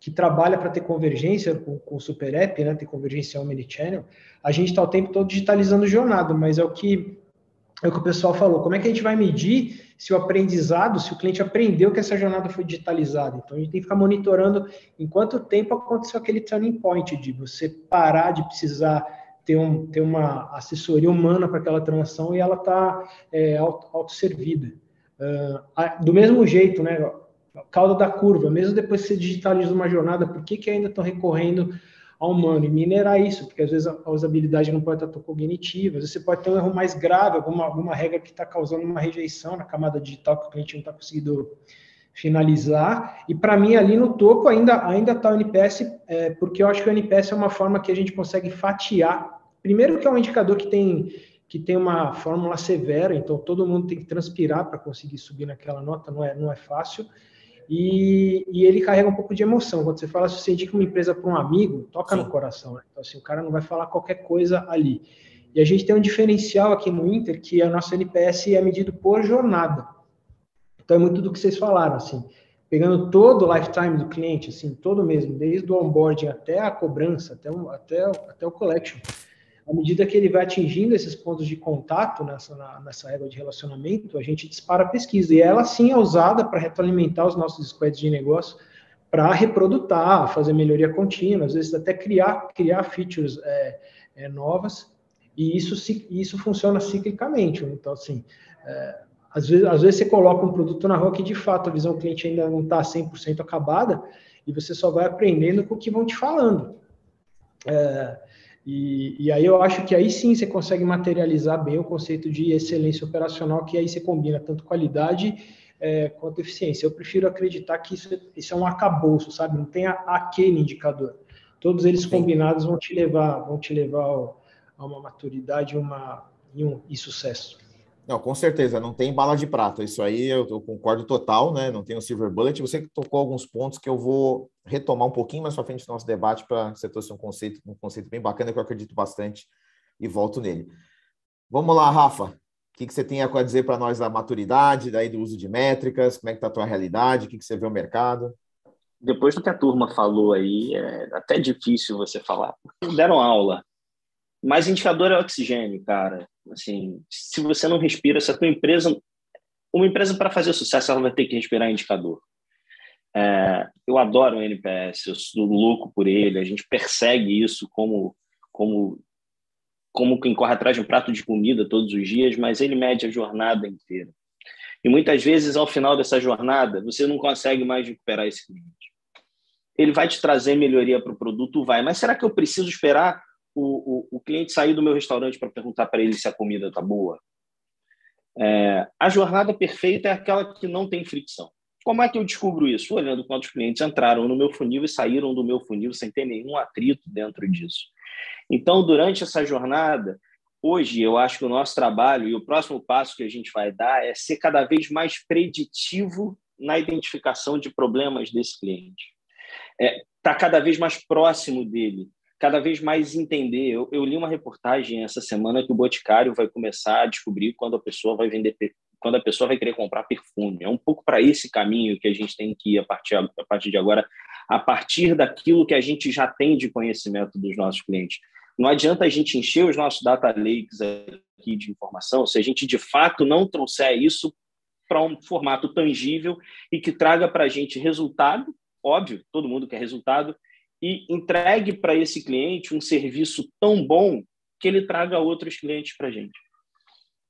que trabalha para ter convergência com, com o Super App, né, ter convergência omnichannel, a gente está o tempo todo digitalizando jornada, mas é o que é o que o pessoal falou, como é que a gente vai medir se o aprendizado, se o cliente aprendeu que essa jornada foi digitalizada? Então, a gente tem que ficar monitorando em quanto tempo aconteceu aquele turning point de você parar de precisar ter, um, ter uma assessoria humana para aquela transação e ela está é, autosservida. Uh, do mesmo jeito, né, cauda da curva, mesmo depois que você digitaliza uma jornada, por que, que ainda estão recorrendo ao humano e minerar isso, porque às vezes a usabilidade não pode estar cognitiva, às vezes você pode ter um erro mais grave, alguma, alguma regra que está causando uma rejeição na camada digital que o cliente não está conseguindo finalizar. E para mim, ali no topo ainda ainda está o NPS, é, porque eu acho que o NPS é uma forma que a gente consegue fatiar. Primeiro que é um indicador que tem que tem uma fórmula severa, então todo mundo tem que transpirar para conseguir subir naquela nota, não é, não é fácil. E, e, ele carrega um pouco de emoção. Quando você fala, se você indica uma empresa para um amigo, toca Sim. no coração. Né? Então, assim, o cara não vai falar qualquer coisa ali. E a gente tem um diferencial aqui no Inter, que a nossa NPS é medido por jornada. Então, é muito do que vocês falaram, assim. Pegando todo o lifetime do cliente, assim, todo mesmo, desde o onboarding até a cobrança, até, o, até, até o collection à medida que ele vai atingindo esses pontos de contato nessa, na, nessa régua de relacionamento, a gente dispara a pesquisa. E ela sim é usada para retroalimentar os nossos squads de negócio, para reprodutar, fazer melhoria contínua, às vezes até criar, criar features é, é, novas. E isso, isso funciona ciclicamente. Então, assim, é, às, vezes, às vezes você coloca um produto na rua que de fato a visão do cliente ainda não está 100% acabada, e você só vai aprendendo com o que vão te falando. É, e, e, aí eu acho que aí sim você consegue materializar bem o conceito de excelência operacional, que aí você combina tanto qualidade é, quanto eficiência. Eu prefiro acreditar que isso, isso é um arcabouço, sabe? Não tem a, aquele indicador. Todos eles sim. combinados vão te levar, vão te levar ao, a uma maturidade uma, e, um, e sucesso. Não, com certeza, não tem bala de prata. Isso aí eu, eu, concordo total, né? Não tem o silver bullet. Você tocou alguns pontos que eu vou retomar um pouquinho mais para frente do nosso debate para você trouxe um conceito, um conceito bem bacana que eu acredito bastante e volto nele. Vamos lá, Rafa. O que, que você tem a dizer para nós da maturidade, daí do uso de métricas? Como é que está a tua realidade? O que, que você vê no mercado? Depois do que a turma falou aí, é até difícil você falar. Deram aula. Mas indicador é oxigênio, cara. Assim, se você não respira, se a tua empresa, uma empresa para fazer sucesso, ela vai ter que respirar indicador. É, eu adoro o NPS, eu sou louco por ele. A gente persegue isso como como como quem corre atrás de um prato de comida todos os dias, mas ele mede a jornada inteira. E muitas vezes, ao final dessa jornada, você não consegue mais recuperar esse cliente. Ele vai te trazer melhoria para o produto, vai. Mas será que eu preciso esperar o, o, o cliente sair do meu restaurante para perguntar para ele se a comida está boa? É, a jornada perfeita é aquela que não tem fricção. Como é que eu descubro isso? Olhando quantos clientes entraram no meu funil e saíram do meu funil sem ter nenhum atrito dentro disso. Então, durante essa jornada, hoje eu acho que o nosso trabalho e o próximo passo que a gente vai dar é ser cada vez mais preditivo na identificação de problemas desse cliente. Está é, tá cada vez mais próximo dele, cada vez mais entender. Eu, eu, li uma reportagem essa semana que o Boticário vai começar a descobrir quando a pessoa vai vender, quando a pessoa vai querer comprar perfume. É um pouco para esse caminho que a gente tem que ir a partir, a partir de agora, a partir daquilo que a gente já tem de conhecimento dos nossos clientes. Não adianta a gente encher os nossos data lakes aqui de informação se a gente de fato não trouxer isso para um formato tangível e que traga para a gente resultado, óbvio, todo mundo quer resultado, e entregue para esse cliente um serviço tão bom que ele traga outros clientes para a gente.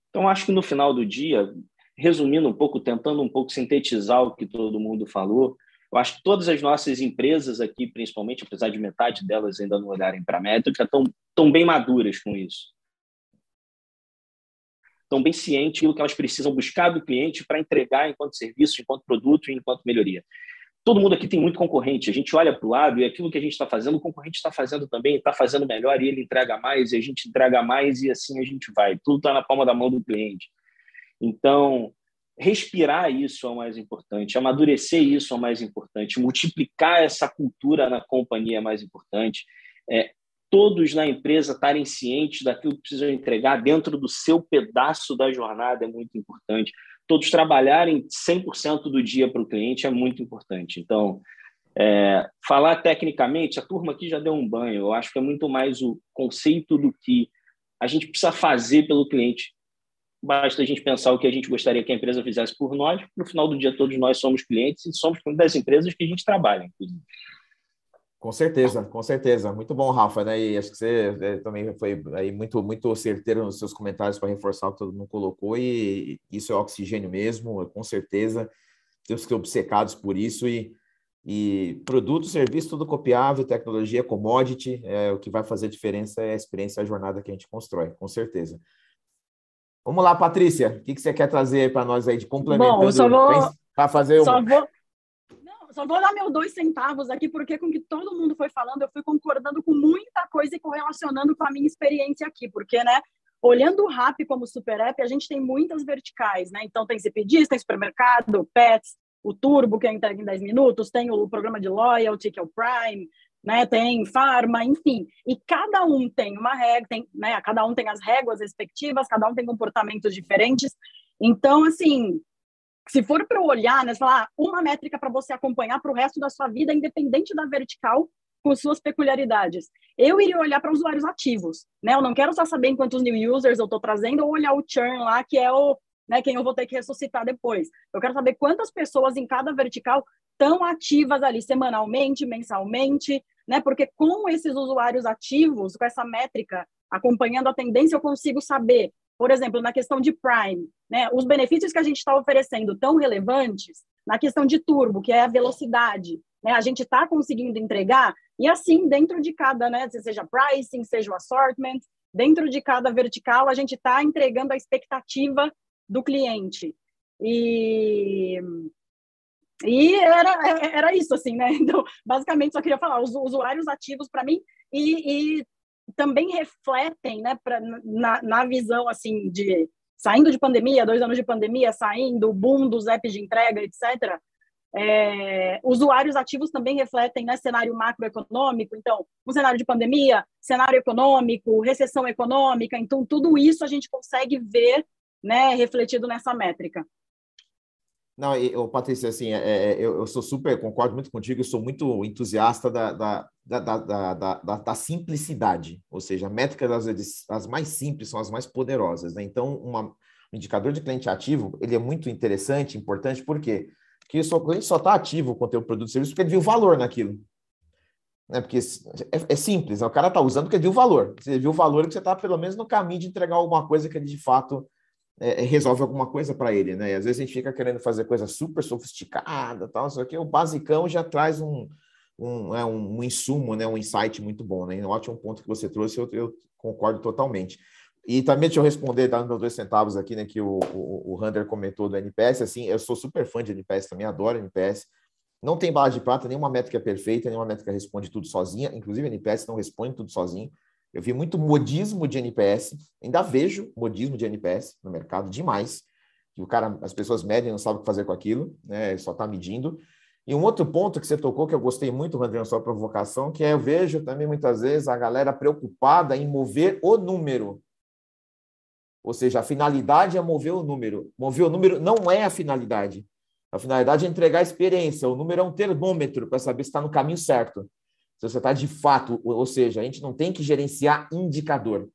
Então, acho que no final do dia, resumindo um pouco, tentando um pouco sintetizar o que todo mundo falou, eu acho que todas as nossas empresas aqui, principalmente, apesar de metade delas ainda não olharem para a métrica, estão, estão bem maduras com isso. Estão bem cientes do que elas precisam buscar do cliente para entregar enquanto serviço, enquanto produto e enquanto melhoria todo mundo aqui tem muito concorrente. A gente olha para o lado e aquilo que a gente está fazendo, o concorrente está fazendo também, está fazendo melhor e ele entrega mais, e a gente entrega mais e assim a gente vai. Tudo está na palma da mão do cliente. Então, respirar isso é o mais importante, amadurecer isso é o mais importante, multiplicar essa cultura na companhia é mais importante. É, todos na empresa estarem cientes daquilo que precisam entregar dentro do seu pedaço da jornada é muito importante todos trabalharem 100% do dia para o cliente é muito importante. Então, é, falar tecnicamente, a turma aqui já deu um banho. Eu acho que é muito mais o conceito do que a gente precisa fazer pelo cliente. Basta a gente pensar o que a gente gostaria que a empresa fizesse por nós. No final do dia, todos nós somos clientes e somos das empresas que a gente trabalha, inclusive. Com certeza, com certeza. Muito bom, Rafa, né? E acho que você é, também foi aí muito, muito certeiro nos seus comentários para reforçar o que todo mundo colocou, e isso é oxigênio mesmo, com certeza. Temos que ser obcecados por isso e, e produto, serviço, tudo copiável, tecnologia, commodity, é, o que vai fazer diferença é a experiência, a jornada que a gente constrói, com certeza. Vamos lá, Patrícia, o que, que você quer trazer para nós aí de complementando? Bom, só vou, para fazer só vou só vou dar meus dois centavos aqui, porque com o que todo mundo foi falando, eu fui concordando com muita coisa e correlacionando com a minha experiência aqui, porque, né, olhando o RAP como super app, a gente tem muitas verticais, né? Então tem CPDs, tem supermercado, pets, o Turbo, que é entrega em 10 minutos, tem o programa de loyalty, que é o Prime, né? Tem farma, enfim. E cada um tem uma regra, tem, né? Cada um tem as réguas respectivas, cada um tem comportamentos diferentes. Então, assim, se for para olhar, né, ah, uma métrica para você acompanhar para o resto da sua vida, independente da vertical, com suas peculiaridades. Eu iria olhar para usuários ativos, né? Eu não quero só saber quantos new users eu estou trazendo ou olhar o churn lá, que é o, né, quem eu vou ter que ressuscitar depois. Eu quero saber quantas pessoas em cada vertical estão ativas ali semanalmente, mensalmente, né? Porque com esses usuários ativos, com essa métrica acompanhando a tendência, eu consigo saber por exemplo, na questão de Prime, né, os benefícios que a gente está oferecendo tão relevantes, na questão de turbo, que é a velocidade, né, a gente está conseguindo entregar, e assim, dentro de cada, né, seja pricing, seja o assortment, dentro de cada vertical, a gente está entregando a expectativa do cliente. E, e era, era isso, assim, né? Então, basicamente, só queria falar, os usuários ativos para mim, e, e também refletem, né, pra, na, na visão assim de saindo de pandemia, dois anos de pandemia, saindo, o boom dos apps de entrega, etc. É, usuários ativos também refletem né, cenário macroeconômico, então, um cenário de pandemia, cenário econômico, recessão econômica, então, tudo isso a gente consegue ver né, refletido nessa métrica. Não, eu, Patrícia, assim, é, é, eu, eu, sou super, concordo muito contigo, eu sou muito entusiasta da, da, da, da, da, da simplicidade, ou seja, métricas, vezes, as mais simples são as mais poderosas, né? Então, uma, um indicador de cliente ativo, ele é muito interessante, importante, por quê? Porque o cliente só está ativo com o teu produto e serviço porque ele viu valor naquilo. Né? Porque é, é simples, né? o cara está usando porque ele viu valor. Você viu o valor que você está, pelo menos, no caminho de entregar alguma coisa que ele, de fato, é, é, resolve alguma coisa para ele, né? E às vezes a gente fica querendo fazer coisa super sofisticada, tal, só que o basicão já traz um, um, é, um, um insumo, né? Um insight muito bom, né? Um ótimo ponto que você trouxe, eu, eu concordo totalmente. E também deixa eu responder, dando dois centavos aqui, né, que o, o, o Hunter comentou do NPS, assim, eu sou super fã de NPS também, adoro NPS. Não tem bala de prata, nenhuma métrica é perfeita, nenhuma métrica responde tudo sozinha, inclusive NPS não responde tudo sozinho. Eu vi muito modismo de NPS, ainda vejo modismo de NPS no mercado demais, que o cara, as pessoas medem não sabem o que fazer com aquilo, né, só está medindo. E um outro ponto que você tocou, que eu gostei muito, Rodrigo, sua provocação, que é eu vejo também muitas vezes a galera preocupada em mover o número, ou seja, a finalidade é mover o número. Mover o número não é a finalidade. A finalidade é entregar a experiência. O número é um termômetro para saber se está no caminho certo. Se você está de fato, ou seja, a gente não tem que gerenciar indicador.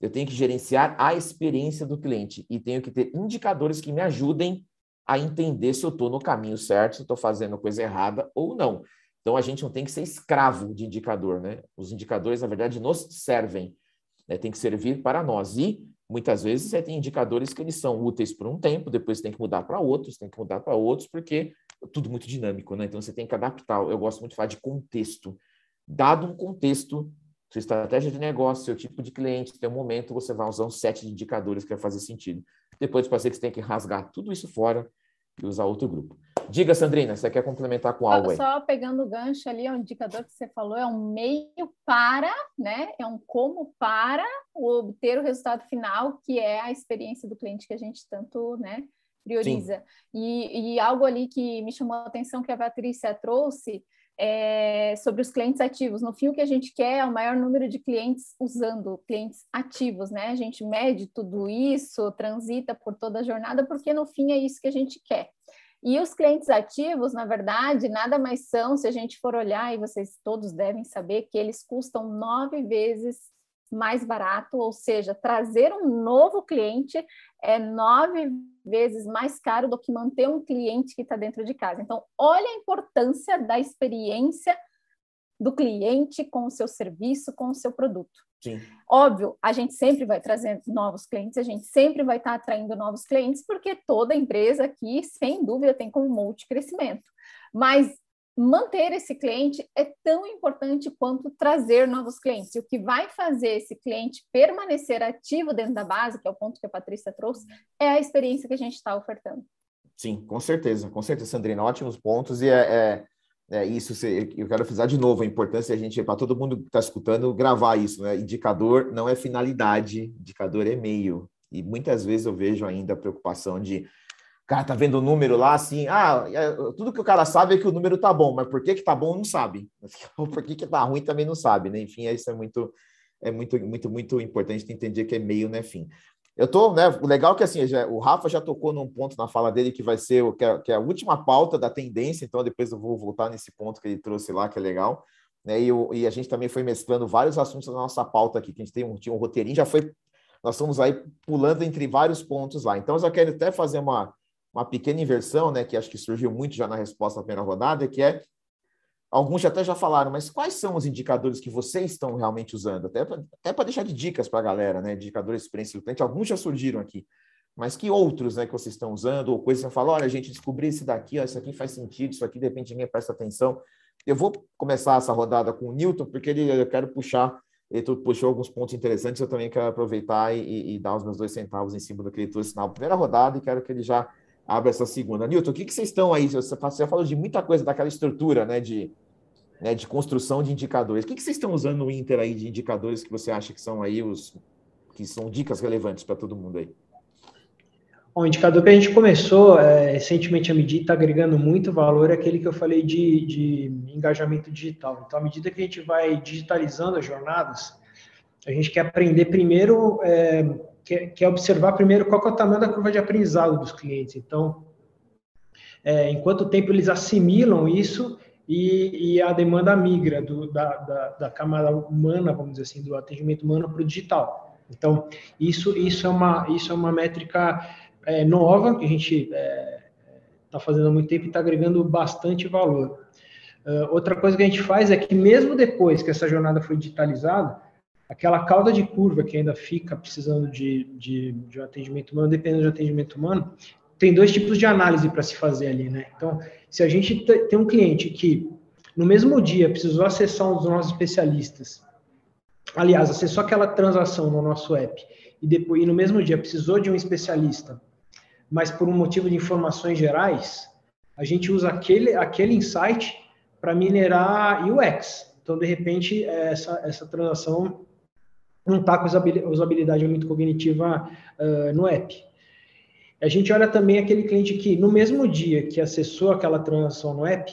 Eu tenho que gerenciar a experiência do cliente e tenho que ter indicadores que me ajudem a entender se eu estou no caminho certo, se estou fazendo coisa errada ou não. Então a gente não tem que ser escravo de indicador, né? Os indicadores, na verdade, nos servem, né? tem que servir para nós. E Muitas vezes você tem indicadores que eles são úteis por um tempo, depois tem que mudar para outros, tem que mudar para outros, porque é tudo muito dinâmico, né? Então você tem que adaptar. Eu gosto muito de falar de contexto. Dado um contexto, sua estratégia de negócio, seu tipo de cliente, seu momento, você vai usar um set de indicadores que vai fazer sentido. Depois pode ser que você tenha que rasgar tudo isso fora e usar outro grupo. Diga, Sandrina, você quer complementar com algo aí? Só pegando o gancho ali, o indicador que você falou é um meio para, né? É um como para obter o resultado final, que é a experiência do cliente que a gente tanto, né, prioriza. E, e, algo ali que me chamou a atenção que a Patrícia trouxe é sobre os clientes ativos. No fim, o que a gente quer é o maior número de clientes usando, clientes ativos, né? A gente mede tudo isso, transita por toda a jornada, porque no fim é isso que a gente quer. E os clientes ativos, na verdade, nada mais são, se a gente for olhar, e vocês todos devem saber, que eles custam nove vezes mais barato, ou seja, trazer um novo cliente é nove vezes mais caro do que manter um cliente que está dentro de casa. Então, olha a importância da experiência do cliente com o seu serviço, com o seu produto. Sim. Óbvio, a gente sempre vai trazer novos clientes, a gente sempre vai estar atraindo novos clientes, porque toda empresa aqui, sem dúvida, tem como multi crescimento. Mas manter esse cliente é tão importante quanto trazer novos clientes. E o que vai fazer esse cliente permanecer ativo dentro da base, que é o ponto que a Patrícia trouxe, é a experiência que a gente está ofertando. Sim, com certeza, com certeza, Sandrina, ótimos pontos. E é, é é, isso eu quero frisar de novo a importância a gente, para todo mundo que está escutando, gravar isso. Né? Indicador não é finalidade, indicador é meio. E muitas vezes eu vejo ainda a preocupação de cara tá vendo o número lá assim, ah, é, tudo que o cara sabe é que o número tá bom, mas por que que tá bom não sabe. Por que que tá ruim também não sabe, né? Enfim, isso é muito é muito muito muito importante entender que é meio, né, fim. Eu tô, né? O legal é que assim, já, o Rafa já tocou num ponto na fala dele que vai ser que é, que é, a última pauta da tendência, então depois eu vou voltar nesse ponto que ele trouxe lá, que é legal. Né, e, o, e a gente também foi mesclando vários assuntos na nossa pauta aqui, que a gente tem um, tinha um roteirinho, já foi. Nós estamos aí pulando entre vários pontos lá. Então, eu já quero até fazer uma, uma pequena inversão, né? Que acho que surgiu muito já na resposta da primeira rodada, que é Alguns até já falaram, mas quais são os indicadores que vocês estão realmente usando? Até para deixar de dicas para a galera, né? Indicadores de experiência do cliente, alguns já surgiram aqui. Mas que outros né, que vocês estão usando, ou coisas que você fala, olha, gente, descobri esse daqui, ó, isso aqui faz sentido, isso aqui de repente ninguém presta atenção. Eu vou começar essa rodada com o Newton, porque ele, eu quero puxar, ele puxou alguns pontos interessantes, eu também quero aproveitar e, e dar os meus dois centavos em cima do que ele trouxe na primeira rodada e quero que ele já abra essa segunda. Newton, o que, que vocês estão aí? Você, você falou de muita coisa daquela estrutura, né, de né, de construção de indicadores. O que, que vocês estão usando no Inter aí de indicadores que você acha que são aí os que são dicas relevantes para todo mundo aí? O indicador que a gente começou é, recentemente a medir está agregando muito valor é aquele que eu falei de, de engajamento digital. Então, à medida que a gente vai digitalizando as jornadas, a gente quer aprender primeiro, é, quer, quer, observar primeiro qual é o tamanho da curva de aprendizado dos clientes. Então, é, em quanto tempo eles assimilam isso e, e a demanda migra do, da, da, da, camada humana, vamos dizer assim, do atendimento humano para o digital. Então, isso, isso, é, uma, isso é uma métrica é, nova que a gente está é, tá fazendo há muito tempo e está agregando bastante valor. Uh, outra coisa que a gente faz é que mesmo depois que essa jornada foi digitalizada, aquela cauda de curva que ainda fica precisando de, de, de um atendimento humano, dependendo de atendimento humano, tem dois tipos de análise para se fazer ali, né? Então, se a gente tem um cliente que no mesmo dia precisou acessar um dos nossos especialistas, aliás, acessou aquela transação no nosso app e depois e no mesmo dia precisou de um especialista, mas por um motivo de informações gerais, a gente usa aquele, aquele insight para minerar UX. Então, de repente, essa, essa transação não está com usabilidade muito cognitiva uh, no app. A gente olha também aquele cliente que, no mesmo dia que acessou aquela transação no app,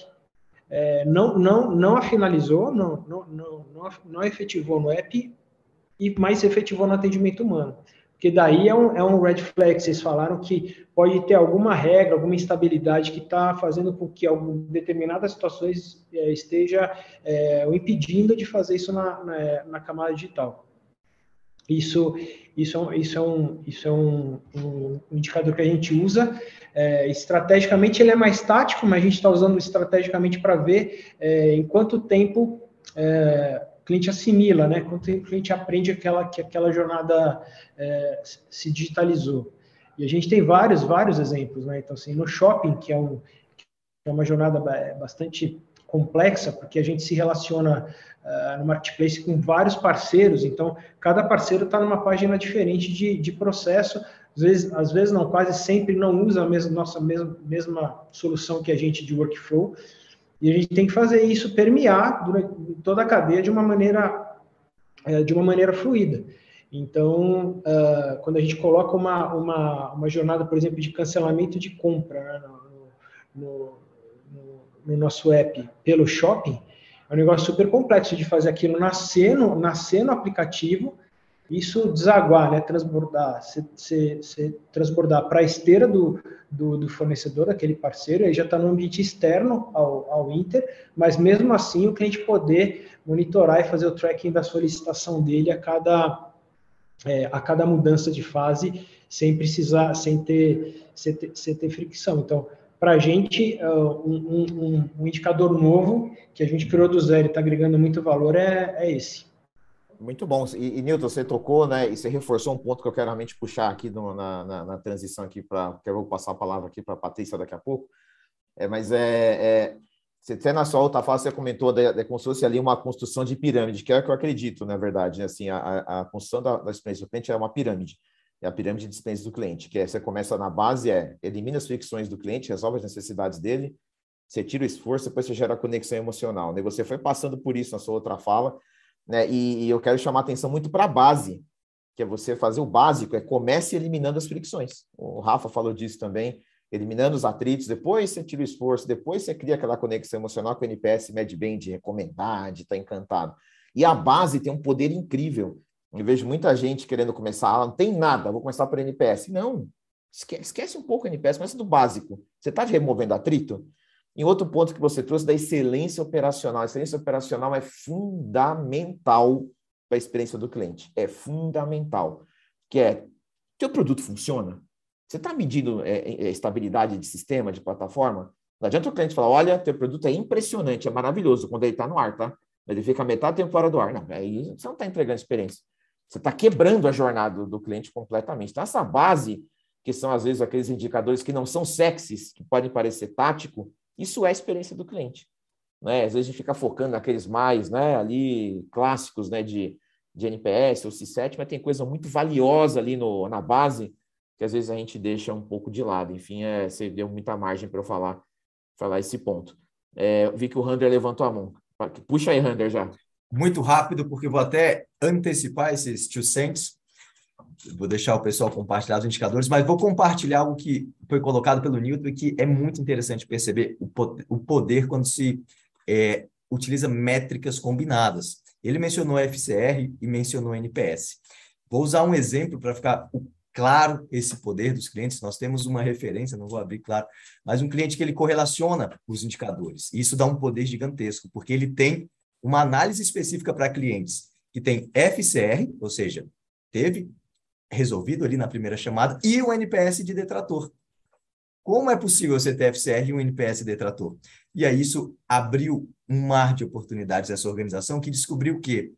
é, não, não, não a finalizou, não, não, não, não, efetivou no app, e mais efetivou no atendimento humano. Porque daí é um, é um red flag, vocês falaram que pode ter alguma regra, alguma instabilidade que está fazendo com que algum, determinadas situações é, esteja é, o impedindo de fazer isso na, na, na camada digital. Isso, isso, isso é, um, isso é um, um indicador que a gente usa. É, estrategicamente, ele é mais tático, mas a gente está usando estrategicamente para ver é, em quanto tempo é, o cliente assimila, né? quanto tempo o cliente aprende aquela, que aquela jornada é, se digitalizou. E a gente tem vários, vários exemplos. Né? Então, assim, no shopping, que é, um, que é uma jornada bastante complexa, porque a gente se relaciona uh, no marketplace com vários parceiros, então cada parceiro está numa página diferente de, de processo, às vezes, às vezes não, quase sempre não usa a mesma, nossa mesma, mesma solução que a gente de workflow, e a gente tem que fazer isso permear durante toda a cadeia de uma maneira, uh, de uma maneira fluida. Então, uh, quando a gente coloca uma, uma, uma jornada, por exemplo, de cancelamento de compra né, no, no, no nosso app pelo shopping, é um negócio super complexo de fazer aquilo nascer no, nascer no aplicativo, isso desaguar, né, transbordar, se, se, se transbordar para a esteira do, do, do, fornecedor, aquele parceiro, aí já está no ambiente externo ao, ao Inter, mas mesmo assim o cliente poder monitorar e fazer o tracking da solicitação dele a cada, é, a cada mudança de fase, sem precisar, sem ter, sem ter, sem ter fricção. Então, para a gente, uh, um, um, um, indicador novo que a gente criou do zero e está agregando muito valor é, é esse. Muito bom. E, e, Nilton, você tocou, né? E você reforçou um ponto que eu quero realmente puxar aqui no, na, na, na, transição aqui para eu vou passar a palavra aqui para a Patrícia daqui a pouco. É, mas é, é você até na sua outra fala você comentou da, da como se fosse ali uma construção de pirâmide, que é o que eu acredito, na verdade. Né? Assim, a, a construção da, da experiência do cliente é uma pirâmide é a pirâmide de experiência do cliente, que é, você começa na base, é elimina as fricções do cliente, resolve as necessidades dele, você tira o esforço, depois você gera a conexão emocional. Né? Você foi passando por isso na sua outra fala, né? e, e eu quero chamar atenção muito para a base, que é você fazer o básico, é comece eliminando as fricções. O Rafa falou disso também, eliminando os atritos, depois você tira o esforço, depois você cria aquela conexão emocional que o NPS mede bem de recomendar, de estar tá encantado. E a base tem um poder incrível eu vejo muita gente querendo começar, ah, não tem nada, vou começar por NPS. Não, esquece, esquece um pouco o NPS, começa do básico. Você está removendo atrito? Em outro ponto que você trouxe da excelência operacional. A excelência operacional é fundamental para a experiência do cliente. É fundamental. Que é, teu produto funciona? Você está medindo é, é, estabilidade de sistema, de plataforma? Não adianta o cliente falar, olha, teu produto é impressionante, é maravilhoso quando ele está no ar, tá? Ele fica metade do tempo fora do ar. Não, aí você não está entregando experiência. Você está quebrando a jornada do cliente completamente. Então, essa base, que são às vezes aqueles indicadores que não são sexys, que podem parecer tático, isso é a experiência do cliente. Né? Às vezes a gente fica focando naqueles mais né, ali clássicos né, de, de NPS ou C7, mas tem coisa muito valiosa ali no, na base que às vezes a gente deixa um pouco de lado. Enfim, é, você deu muita margem para eu falar, falar esse ponto. É, vi que o Hunter levantou a mão. Puxa aí, Hunter, já muito rápido, porque vou até antecipar esses two cents. Vou deixar o pessoal compartilhar os indicadores, mas vou compartilhar algo que foi colocado pelo Newton e que é muito interessante perceber o poder quando se é, utiliza métricas combinadas. Ele mencionou FCR e mencionou NPS. Vou usar um exemplo para ficar claro esse poder dos clientes. Nós temos uma referência, não vou abrir, claro, mas um cliente que ele correlaciona os indicadores. Isso dá um poder gigantesco, porque ele tem uma análise específica para clientes que tem FCR, ou seja, teve resolvido ali na primeira chamada, e o NPS de detrator. Como é possível você ter FCR e um NPS detrator? E aí isso abriu um mar de oportunidades essa organização que descobriu que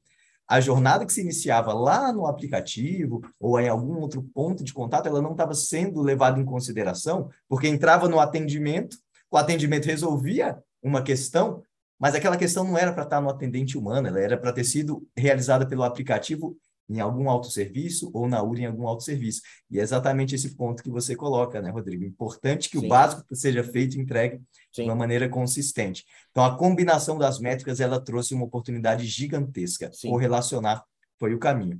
a jornada que se iniciava lá no aplicativo ou em algum outro ponto de contato, ela não estava sendo levada em consideração, porque entrava no atendimento, o atendimento resolvia uma questão, mas aquela questão não era para estar no atendente humano, ela era para ter sido realizada pelo aplicativo em algum autosserviço ou na URI em algum autosserviço. E é exatamente esse ponto que você coloca, né, Rodrigo? Importante que Sim. o básico seja feito e entregue Sim. de uma maneira consistente. Então, a combinação das métricas, ela trouxe uma oportunidade gigantesca. Sim. Correlacionar foi o caminho.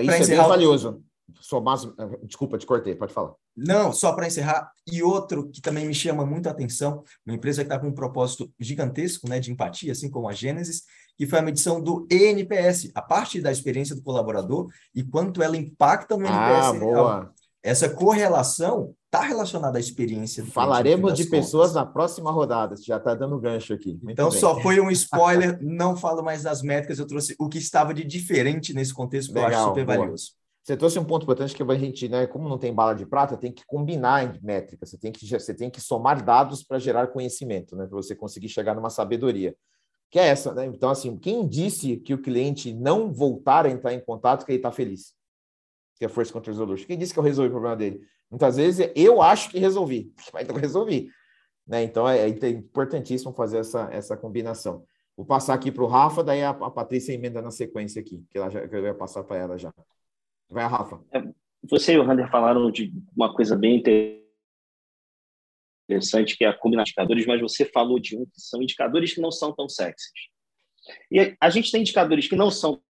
Isso é bem valioso. Somar... Desculpa, te cortei, pode falar. Não, só para encerrar, e outro que também me chama muito a atenção, uma empresa que está com um propósito gigantesco né, de empatia, assim como a Gênesis, que foi a medição do ENPS, a parte da experiência do colaborador e quanto ela impacta no NPS. Ah, boa. Essa correlação está relacionada à experiência. Falaremos de pessoas na próxima rodada, já está dando gancho aqui. Muito então, bem. só foi um spoiler, não falo mais das métricas, eu trouxe o que estava de diferente nesse contexto, que Legal, eu acho super boa. valioso. Você trouxe um ponto importante que a gente, né, como não tem bala de prata, tem que combinar métricas, você tem que, você tem que somar dados para gerar conhecimento, né, para você conseguir chegar numa sabedoria. Que é essa, né? Então, assim, quem disse que o cliente não voltar a entrar em contato que ele está feliz? Que é Force Control Resolution. Quem disse que eu resolvi o problema dele? Muitas vezes eu acho que resolvi, mas não resolvi. Né? Então, é, é importantíssimo fazer essa, essa combinação. Vou passar aqui para o Rafa, daí a, a Patrícia emenda na sequência aqui, que, ela já, que eu ia passar para ela já. Vai, Rafa. É, você e o Rander falaram de uma coisa bem interessante, que é a combinação de indicadores, mas você falou de um que são indicadores que não são tão sexys. E a gente tem indicadores que não são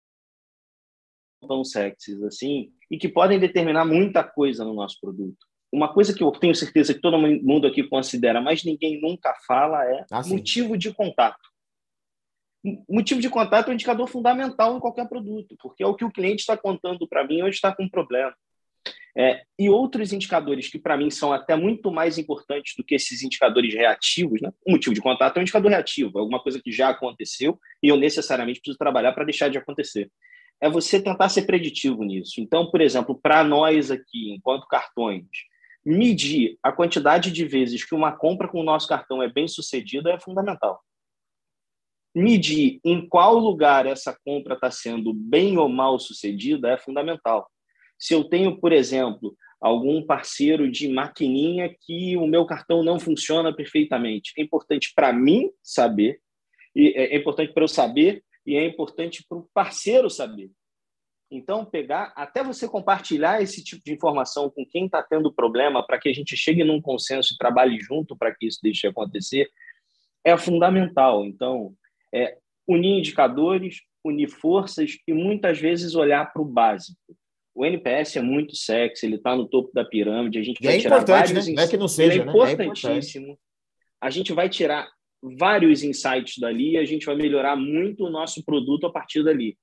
tão sexys assim e que podem determinar muita coisa no nosso produto. Uma coisa que eu tenho certeza que todo mundo aqui considera, mas ninguém nunca fala, é ah, motivo de contato. Motivo de contato é um indicador fundamental em qualquer produto, porque é o que o cliente está contando para mim onde está com um problema. É, e outros indicadores que, para mim, são até muito mais importantes do que esses indicadores reativos. Né? O motivo de contato é um indicador reativo, alguma coisa que já aconteceu e eu necessariamente preciso trabalhar para deixar de acontecer. É você tentar ser preditivo nisso. Então, por exemplo, para nós aqui, enquanto cartões, medir a quantidade de vezes que uma compra com o nosso cartão é bem sucedida é fundamental medir em qual lugar essa compra está sendo bem ou mal sucedida é fundamental. Se eu tenho, por exemplo, algum parceiro de maquininha que o meu cartão não funciona perfeitamente, é importante para mim saber, e é, é importante para eu saber, e é importante para o parceiro saber. Então, pegar, até você compartilhar esse tipo de informação com quem está tendo problema, para que a gente chegue num consenso e trabalhe junto para que isso deixe de acontecer, é fundamental. Então, é, unir indicadores, unir forças e muitas vezes olhar para o básico. O NPS é muito sexy, ele está no topo da pirâmide. A gente e vai é tirar importante, vários né? Não é que não seja, é importantíssimo. Né? É a gente vai tirar vários insights dali e a gente vai melhorar muito o nosso produto a partir dali.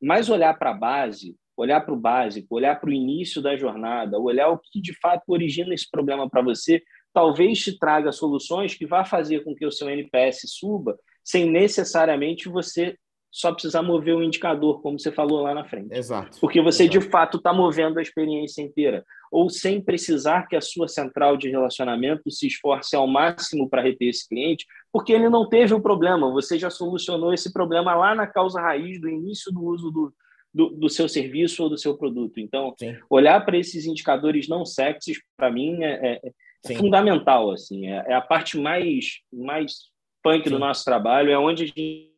Mas olhar para a base, olhar para o básico, olhar para o início da jornada, olhar o que de fato origina esse problema para você, talvez te traga soluções que vá fazer com que o seu NPS suba sem necessariamente você só precisar mover o indicador, como você falou lá na frente. Exato. Porque você, Exato. de fato, está movendo a experiência inteira. Ou sem precisar que a sua central de relacionamento se esforce ao máximo para reter esse cliente, porque ele não teve o problema. Você já solucionou esse problema lá na causa raiz do início do uso do, do, do seu serviço ou do seu produto. Então, Sim. olhar para esses indicadores não sexys, para mim, é, é, é fundamental. Assim, é, é a parte mais, mais punk do nosso trabalho, é onde a gente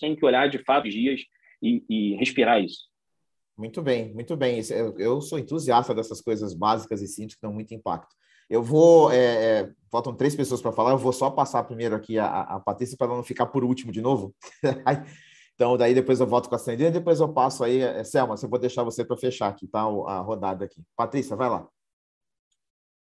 tem que olhar de fato os dias e, e respirar isso. Muito bem, muito bem. Eu sou entusiasta dessas coisas básicas e simples que dão muito impacto. Eu vou. É, é, faltam três pessoas para falar, eu vou só passar primeiro aqui a, a Patrícia para não ficar por último de novo. então, daí depois eu volto com a Sandrinha, e depois eu passo aí. É, Selma, eu vou deixar você para fechar aqui, tá? A rodada aqui. Patrícia, vai lá.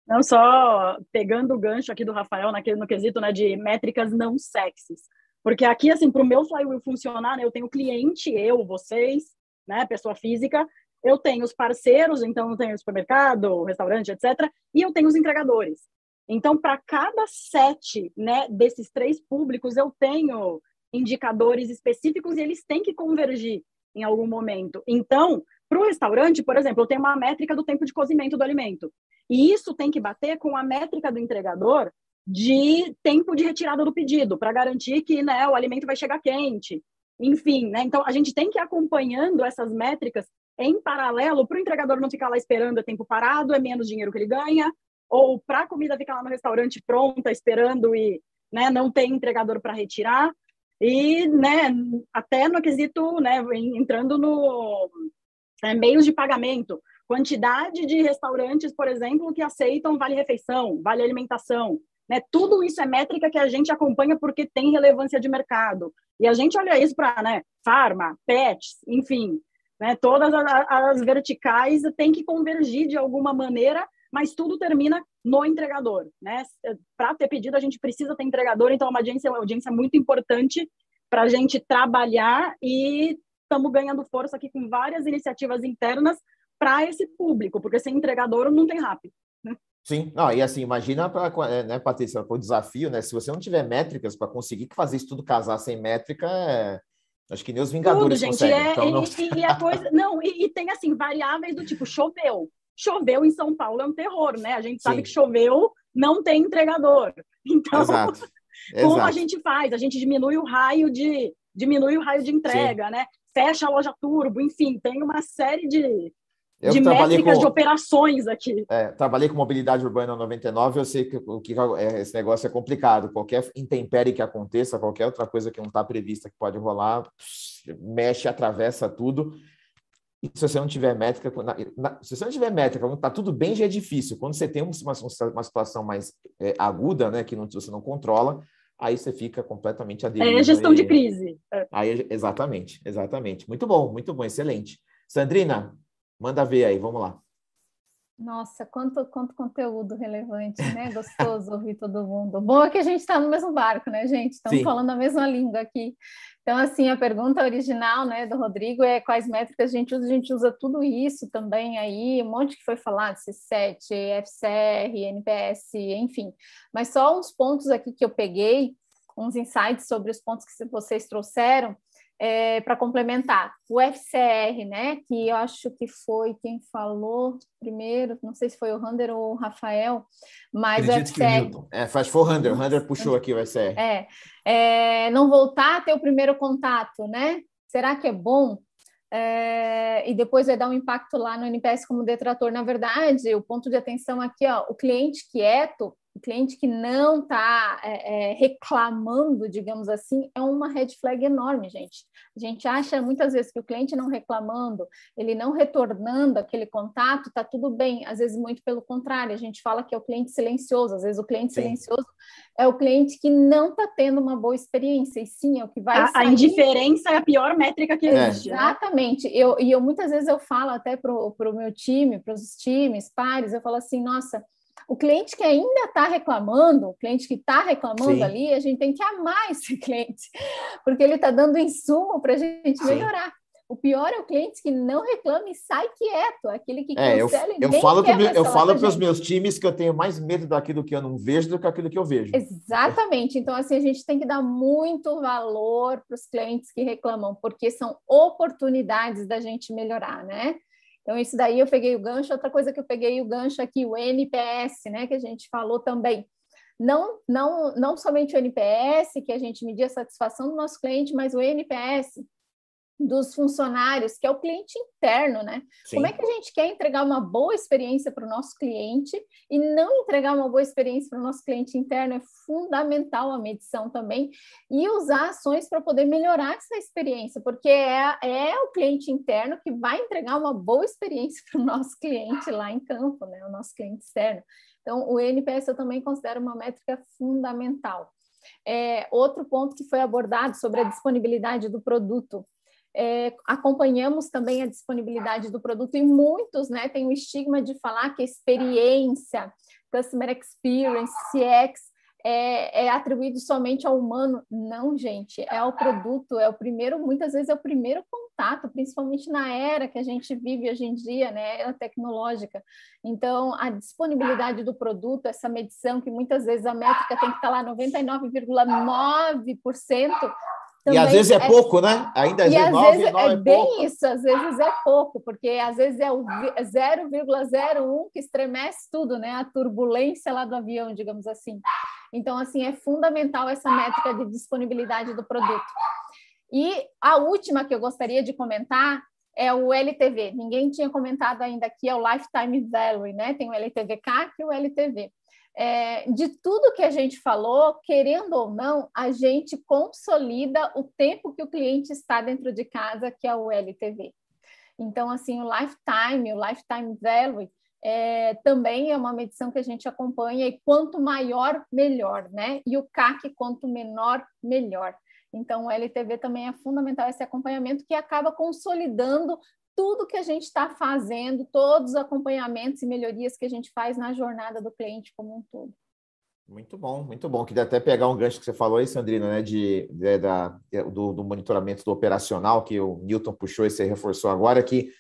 Não só pegando o gancho aqui do Rafael naquele, no quesito né, de métricas não sexys. Porque aqui, assim, para o meu flywheel funcionar, né, eu tenho cliente, eu, vocês, né, pessoa física, eu tenho os parceiros, então eu tenho supermercado, restaurante, etc., e eu tenho os entregadores. Então, para cada set né, desses três públicos, eu tenho indicadores específicos e eles têm que convergir em algum momento. Então, para o restaurante, por exemplo, eu tenho uma métrica do tempo de cozimento do alimento. E isso tem que bater com a métrica do entregador de tempo de retirada do pedido, para garantir que né, o alimento vai chegar quente. Enfim, né? Então a gente tem que ir acompanhando essas métricas em paralelo para o entregador não ficar lá esperando, é tempo parado, é menos dinheiro que ele ganha, ou para a comida ficar lá no restaurante pronta, esperando e né, não tem entregador para retirar. E, né, até no quesito, né, entrando no é, meios de pagamento, quantidade de restaurantes, por exemplo, que aceitam vale-refeição, vale-alimentação, né? Tudo isso é métrica que a gente acompanha porque tem relevância de mercado. E a gente olha isso para, né, farma, pets, enfim, né, todas as, as verticais têm que convergir de alguma maneira, mas tudo termina no entregador, né? Para ter pedido, a gente precisa ter entregador, então é uma audiência, uma audiência muito importante para a gente trabalhar e estamos ganhando força aqui com várias iniciativas internas para esse público, porque sem entregador não tem rápido. Né? Sim, não, e assim, imagina, pra, é, né, Patrícia, o desafio, né? Se você não tiver métricas para conseguir fazer isso tudo casar sem métrica, é... acho que nem os Vingadores tudo, gente, conseguem. É, então, não... e, e, a coisa, não, e, e, tem assim, variáveis do tipo, choveu. Choveu em São Paulo é um terror, né? A gente sabe Sim. que choveu, não tem entregador. Então, Exato. como Exato. a gente faz? A gente diminui o raio de diminui o raio de entrega, Sim. né? Fecha a loja turbo, enfim, tem uma série de, eu de métricas com, de operações aqui. É, trabalhei com mobilidade urbana 99, eu sei que, o que é, esse negócio é complicado. Qualquer intempérie que aconteça, qualquer outra coisa que não está prevista que pode rolar, mexe, atravessa tudo. E se você não tiver métrica, na, na, se você não tiver métrica, quando está tudo bem, já é difícil. Quando você tem uma, uma situação mais é, aguda, né, que não, você não controla, aí você fica completamente aderido. É gestão e, de crise. É. Aí, exatamente, exatamente. Muito bom, muito bom, excelente. Sandrina, Manda ver aí, vamos lá. Nossa, quanto, quanto conteúdo relevante, né? Gostoso ouvir todo mundo. Bom é que a gente está no mesmo barco, né, gente? Estamos Sim. falando a mesma língua aqui. Então, assim, a pergunta original, né, do Rodrigo é quais métricas a gente usa. A gente usa tudo isso também aí, um monte que foi falado, C7, FCR, NPS, enfim. Mas só uns pontos aqui que eu peguei, uns insights sobre os pontos que vocês trouxeram é, para complementar, o FCR, né, que eu acho que foi quem falou primeiro, não sei se foi o Rander ou o Rafael, mas Acredito o FCR... Que é, faz foi o Rander, o Rander puxou aqui o FCR. É, é, não voltar a ter o primeiro contato, né? Será que é bom? É, e depois vai dar um impacto lá no NPS como detrator. Na verdade, o ponto de atenção aqui, ó, o cliente quieto, o cliente que não está é, é, reclamando, digamos assim, é uma red flag enorme, gente. A gente acha muitas vezes que o cliente não reclamando, ele não retornando aquele contato, está tudo bem. Às vezes, muito pelo contrário, a gente fala que é o cliente silencioso. Às vezes, o cliente sim. silencioso é o cliente que não está tendo uma boa experiência. E sim, é o que vai. A, sair. a indiferença é a pior métrica que existe. É. Exatamente. Eu, e eu muitas vezes eu falo até para o meu time, para os times, pares, eu falo assim, nossa o cliente que ainda está reclamando, o cliente que está reclamando Sim. ali, a gente tem que amar esse cliente, porque ele está dando insumo para a gente melhorar. O pior é o cliente que não reclama e sai quieto, aquele que é, cancela eu, eu falo pro, Eu falo para os meus times que eu tenho mais medo daquilo que eu não vejo do que aquilo que eu vejo. Exatamente. Então, assim, a gente tem que dar muito valor para os clientes que reclamam, porque são oportunidades da gente melhorar, né? Então, isso daí eu peguei o gancho. Outra coisa que eu peguei o gancho aqui, o NPS, né, que a gente falou também. Não, não, não somente o NPS, que a gente media a satisfação do nosso cliente, mas o NPS dos funcionários, que é o cliente interno, né? Sim. Como é que a gente quer entregar uma boa experiência para o nosso cliente e não entregar uma boa experiência para o nosso cliente interno? É fundamental a medição também e usar ações para poder melhorar essa experiência, porque é, é o cliente interno que vai entregar uma boa experiência para o nosso cliente lá em campo, né? O nosso cliente externo. Então, o NPS eu também considero uma métrica fundamental. É, outro ponto que foi abordado sobre a disponibilidade do produto é, acompanhamos também a disponibilidade do produto e muitos né, têm o estigma de falar que experiência, customer experience, CX, é, é, atribuído somente ao humano. Não, gente, é o produto, é o primeiro, muitas vezes é o primeiro contato, principalmente na era que a gente vive hoje em dia, né, era tecnológica. Então, a disponibilidade do produto, essa medição que muitas vezes a métrica tem que estar lá 99,9%, também e às vezes é, é pouco, né? Ainda e às vezes é, é bem pouco. isso, às vezes é pouco, porque às vezes é o 0,01 que estremece tudo, né? A turbulência lá do avião, digamos assim. Então, assim, é fundamental essa métrica de disponibilidade do produto. E a última que eu gostaria de comentar é o LTV. Ninguém tinha comentado ainda aqui, é o Lifetime Value, né? Tem o LTV CAC e o LTV. É, de tudo que a gente falou, querendo ou não, a gente consolida o tempo que o cliente está dentro de casa, que é o LTV. Então, assim, o lifetime, o lifetime value, é, também é uma medição que a gente acompanha e quanto maior, melhor, né? E o CAC, quanto menor, melhor. Então, o LTV também é fundamental esse acompanhamento que acaba consolidando tudo que a gente está fazendo, todos os acompanhamentos e melhorias que a gente faz na jornada do cliente como um todo. Muito bom, muito bom. Queria até pegar um gancho que você falou aí, Sandrina, né, de, de da, do, do, monitoramento do operacional, que o Newton puxou e você reforçou agora, que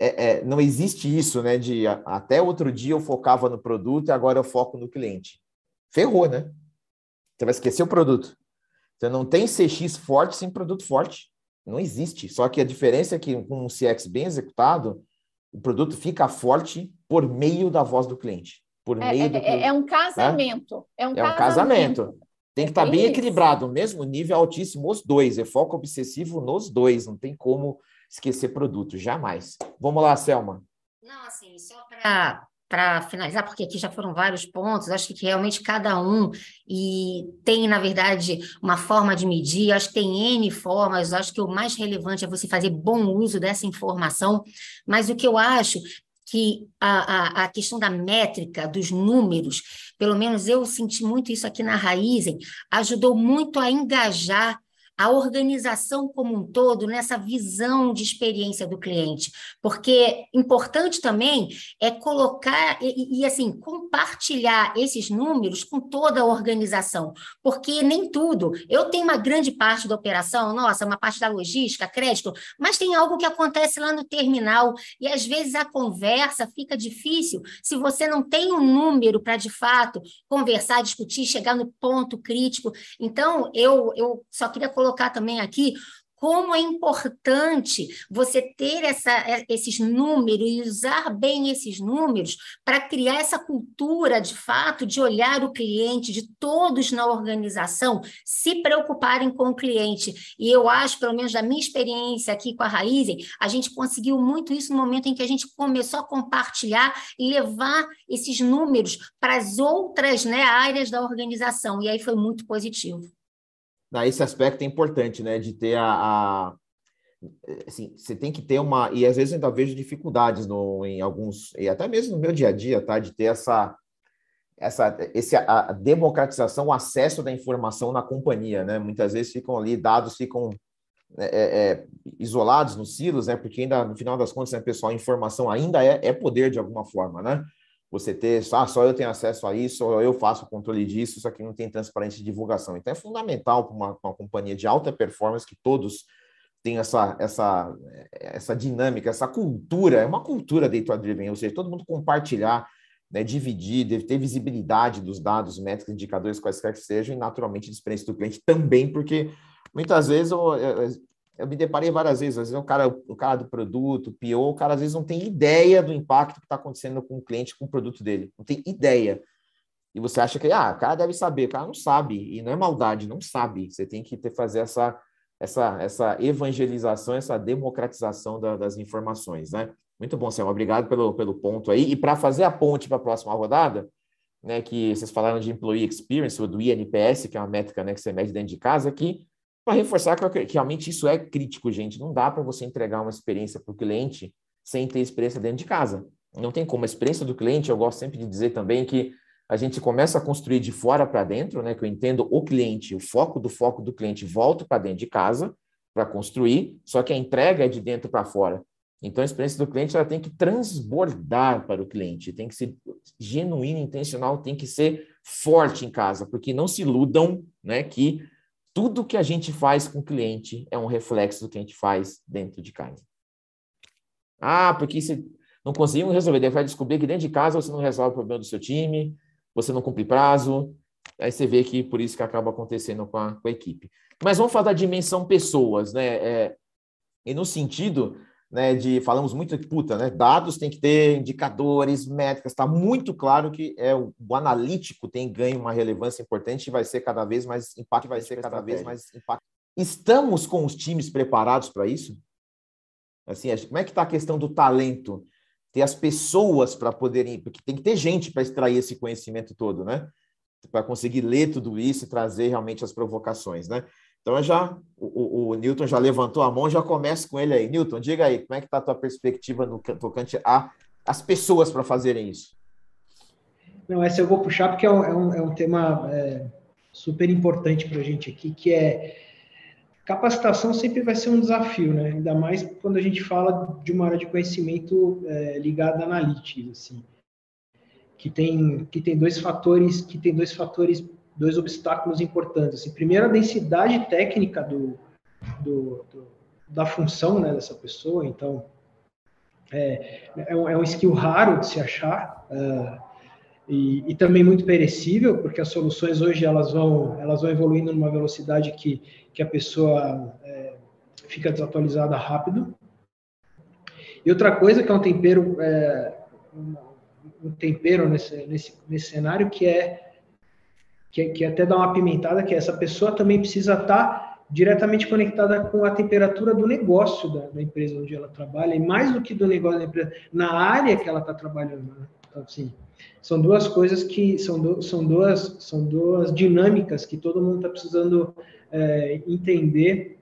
é, é, não existe isso, né, de até outro dia eu focava no produto e agora eu foco no cliente. Ferrou, né? Você vai esquecer o produto. Você não tem CX forte sem produto forte. Não existe. Só que a diferença é que com um CX bem executado, o produto fica forte por meio da voz do cliente. Por é, meio é, do é, é um casamento. Né? É um, é um casamento. casamento. Tem que estar tá bem isso. equilibrado, mesmo nível altíssimo, os dois. É foco obsessivo nos dois. Não tem como esquecer produto, jamais. Vamos lá, Selma. Não, assim, só para para finalizar, porque aqui já foram vários pontos, acho que realmente cada um e tem, na verdade, uma forma de medir, acho que tem N formas, acho que o mais relevante é você fazer bom uso dessa informação, mas o que eu acho que a, a, a questão da métrica, dos números, pelo menos eu senti muito isso aqui na Raizen, ajudou muito a engajar a organização como um todo nessa visão de experiência do cliente, porque importante também é colocar e, e, assim compartilhar esses números com toda a organização, porque nem tudo. Eu tenho uma grande parte da operação, nossa, uma parte da logística, crédito, mas tem algo que acontece lá no terminal e às vezes a conversa fica difícil se você não tem um número para de fato conversar, discutir, chegar no ponto crítico. Então eu eu só queria colocar colocar também aqui como é importante você ter essa, é, esses números e usar bem esses números para criar essa cultura, de fato, de olhar o cliente, de todos na organização se preocuparem com o cliente. E eu acho, pelo menos da minha experiência aqui com a Raizen, a gente conseguiu muito isso no momento em que a gente começou a compartilhar e levar esses números para as outras né, áreas da organização. E aí foi muito positivo esse aspecto é importante, né? De ter a, a, assim, você tem que ter uma e às vezes eu ainda vejo dificuldades no, em alguns e até mesmo no meu dia a dia, tá? De ter essa essa esse a democratização, o acesso da informação na companhia, né? Muitas vezes ficam ali dados ficam é, é, é isolados nos silos, né? Porque ainda no final das contas, né, pessoal, a informação ainda é, é poder de alguma forma, né? Você ter, ah, só eu tenho acesso a isso, ou eu faço o controle disso, isso aqui não tem transparência de divulgação. Então, é fundamental para uma, uma, companhia de alta performance que todos tenham essa, essa, essa dinâmica, essa cultura, é uma cultura data driven, ou seja, todo mundo compartilhar, né, dividir, deve ter visibilidade dos dados, métricos, indicadores, quaisquer que sejam, e naturalmente a experiência do cliente também, porque muitas vezes eu, eu me deparei várias vezes, às vezes o cara, o cara do produto, PO, o cara às vezes não tem ideia do impacto que está acontecendo com o cliente, com o produto dele, não tem ideia. E você acha que, ah, o cara deve saber, o cara não sabe, e não é maldade, não sabe. Você tem que ter, fazer essa, essa, essa evangelização, essa democratização da, das informações, né? Muito bom, Selma, obrigado pelo, pelo ponto aí. E para fazer a ponte para a próxima rodada, né, que vocês falaram de Employee Experience, ou do INPS, que é uma métrica né, que você mede dentro de casa, aqui para reforçar que, realmente isso é crítico, gente. Não dá para você entregar uma experiência para o cliente sem ter experiência dentro de casa. Não tem como. A experiência do cliente, eu gosto sempre de dizer também que a gente começa a construir de fora para dentro, né? Que eu entendo o cliente, o foco do foco do cliente, volta para dentro de casa para construir, só que a entrega é de dentro para fora. Então, a experiência do cliente ela tem que transbordar para o cliente, tem que ser genuína, intencional, tem que ser forte em casa, porque não se iludam né, que tudo que a gente faz com o cliente é um reflexo do que a gente faz dentro de casa. Ah, porque se não conseguimos resolver, vai descobrir que dentro de casa você não resolve o problema do seu time, você não cumpre prazo, aí você vê que por isso que acaba acontecendo com a, com a equipe. Mas vamos falar da dimensão pessoas, né? É, e no sentido né, de falamos muito de puta, né? Dados tem que ter indicadores, métricas, está muito claro que é o, o, analítico tem ganho uma relevância importante e vai ser cada vez mais impacto, vai ser cada vez mais impacto. Estamos com os times preparados para isso? Assim, como é que está a questão do talento? ter as pessoas para poderem, porque tem que ter gente para extrair esse conhecimento todo, né? Para conseguir ler tudo isso e trazer realmente as provocações, né? Então, já o, o, Newton já levantou a mão, já começa com ele aí. Newton, diga aí, como é que está a tua perspectiva no tocante a as pessoas para fazerem isso? Não, essa eu vou puxar porque é um, é um é tema é, super importante para a gente aqui, que é capacitação sempre vai ser um desafio, né? Ainda mais quando a gente fala de uma área de conhecimento é, ligada à analytics, assim, que tem que tem dois fatores, que tem dois fatores dois obstáculos importantes. Assim, primeiro, a densidade técnica do, do, do da função né, dessa pessoa. Então, é, é, um, é um skill raro de se achar uh, e, e, também muito perecível, porque as soluções hoje elas vão, elas vão evoluindo numa velocidade que, que a pessoa é, fica desatualizada rápido. E outra coisa que é um tempero, é, um tempero nesse, nesse, nesse cenário que é que, que até dá uma pimentada, que essa pessoa também precisa estar diretamente conectada com a temperatura do negócio da, da, empresa onde ela trabalha, e mais do que do negócio da empresa, na área que ela está trabalhando. Né? Então, assim, são duas coisas que são, do, são, duas, são duas dinâmicas que todo mundo está precisando é, entender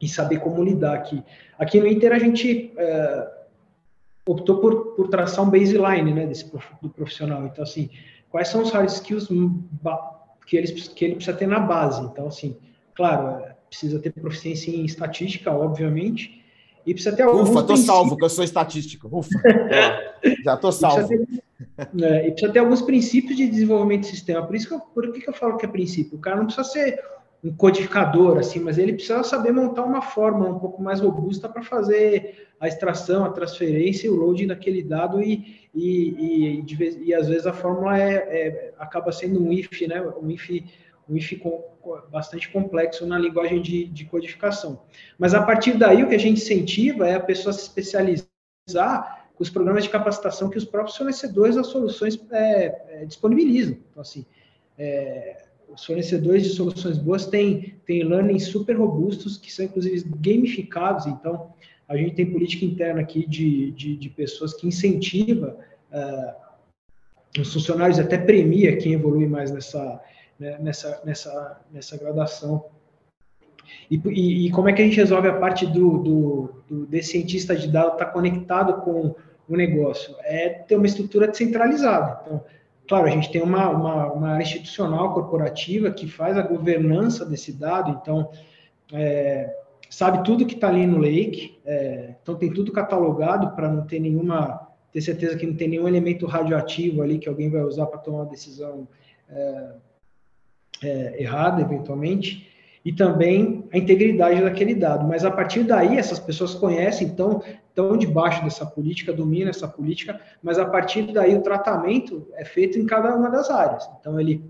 e saber como lidar aqui. Aqui no Inter a gente é, optou por, por traçar um baseline né, desse do profissional. Então, assim, quais são os hard skills que ele, que ele precisa ter na base. Então, assim, claro, é, precisa ter proficiência em estatística, obviamente, e precisa ter alguns Ufa, tô salvo, que eu sou estatístico. Ufa, já tô salvo. E precisa, ter, é, e precisa ter alguns princípios de desenvolvimento de sistema. Por isso que eu, por que, que eu falo que é princípio? O cara não precisa ser um codificador, assim, mas ele precisa saber montar uma fórmula um pouco mais robusta para fazer a extração, a transferência e o loading daquele dado e, e, e, vez, e às vezes a fórmula é, é, acaba sendo um if, né? Um if, um if com, bastante complexo na linguagem de, de codificação. Mas a partir daí o que a gente incentiva é a pessoa se especializar com os programas de capacitação que os próprios fornecedores das soluções é, é, disponibilizam. Então, assim, é, os fornecedores de soluções boas têm, têm learning super robustos, que são inclusive gamificados, então a gente tem política interna aqui de, de, de pessoas que incentiva uh, os funcionários, até premia quem evolui mais nessa, né, nessa, nessa, nessa graduação. E, e, e, como é que a gente resolve a parte do, do, do desse cientista de dados estar tá conectado com o negócio? É ter uma estrutura descentralizada. Então, Claro, a gente tem uma, uma, uma área institucional corporativa que faz a governança desse dado, então é, sabe tudo que está ali no Lake, é, então tem tudo catalogado para não ter nenhuma, ter certeza que não tem nenhum elemento radioativo ali que alguém vai usar para tomar uma decisão é, é errada, eventualmente e também a integridade daquele dado. Mas a partir daí, essas pessoas conhecem, então, estão debaixo dessa política, dominam essa política, mas a partir daí o tratamento é feito em cada uma das áreas. Então, ele,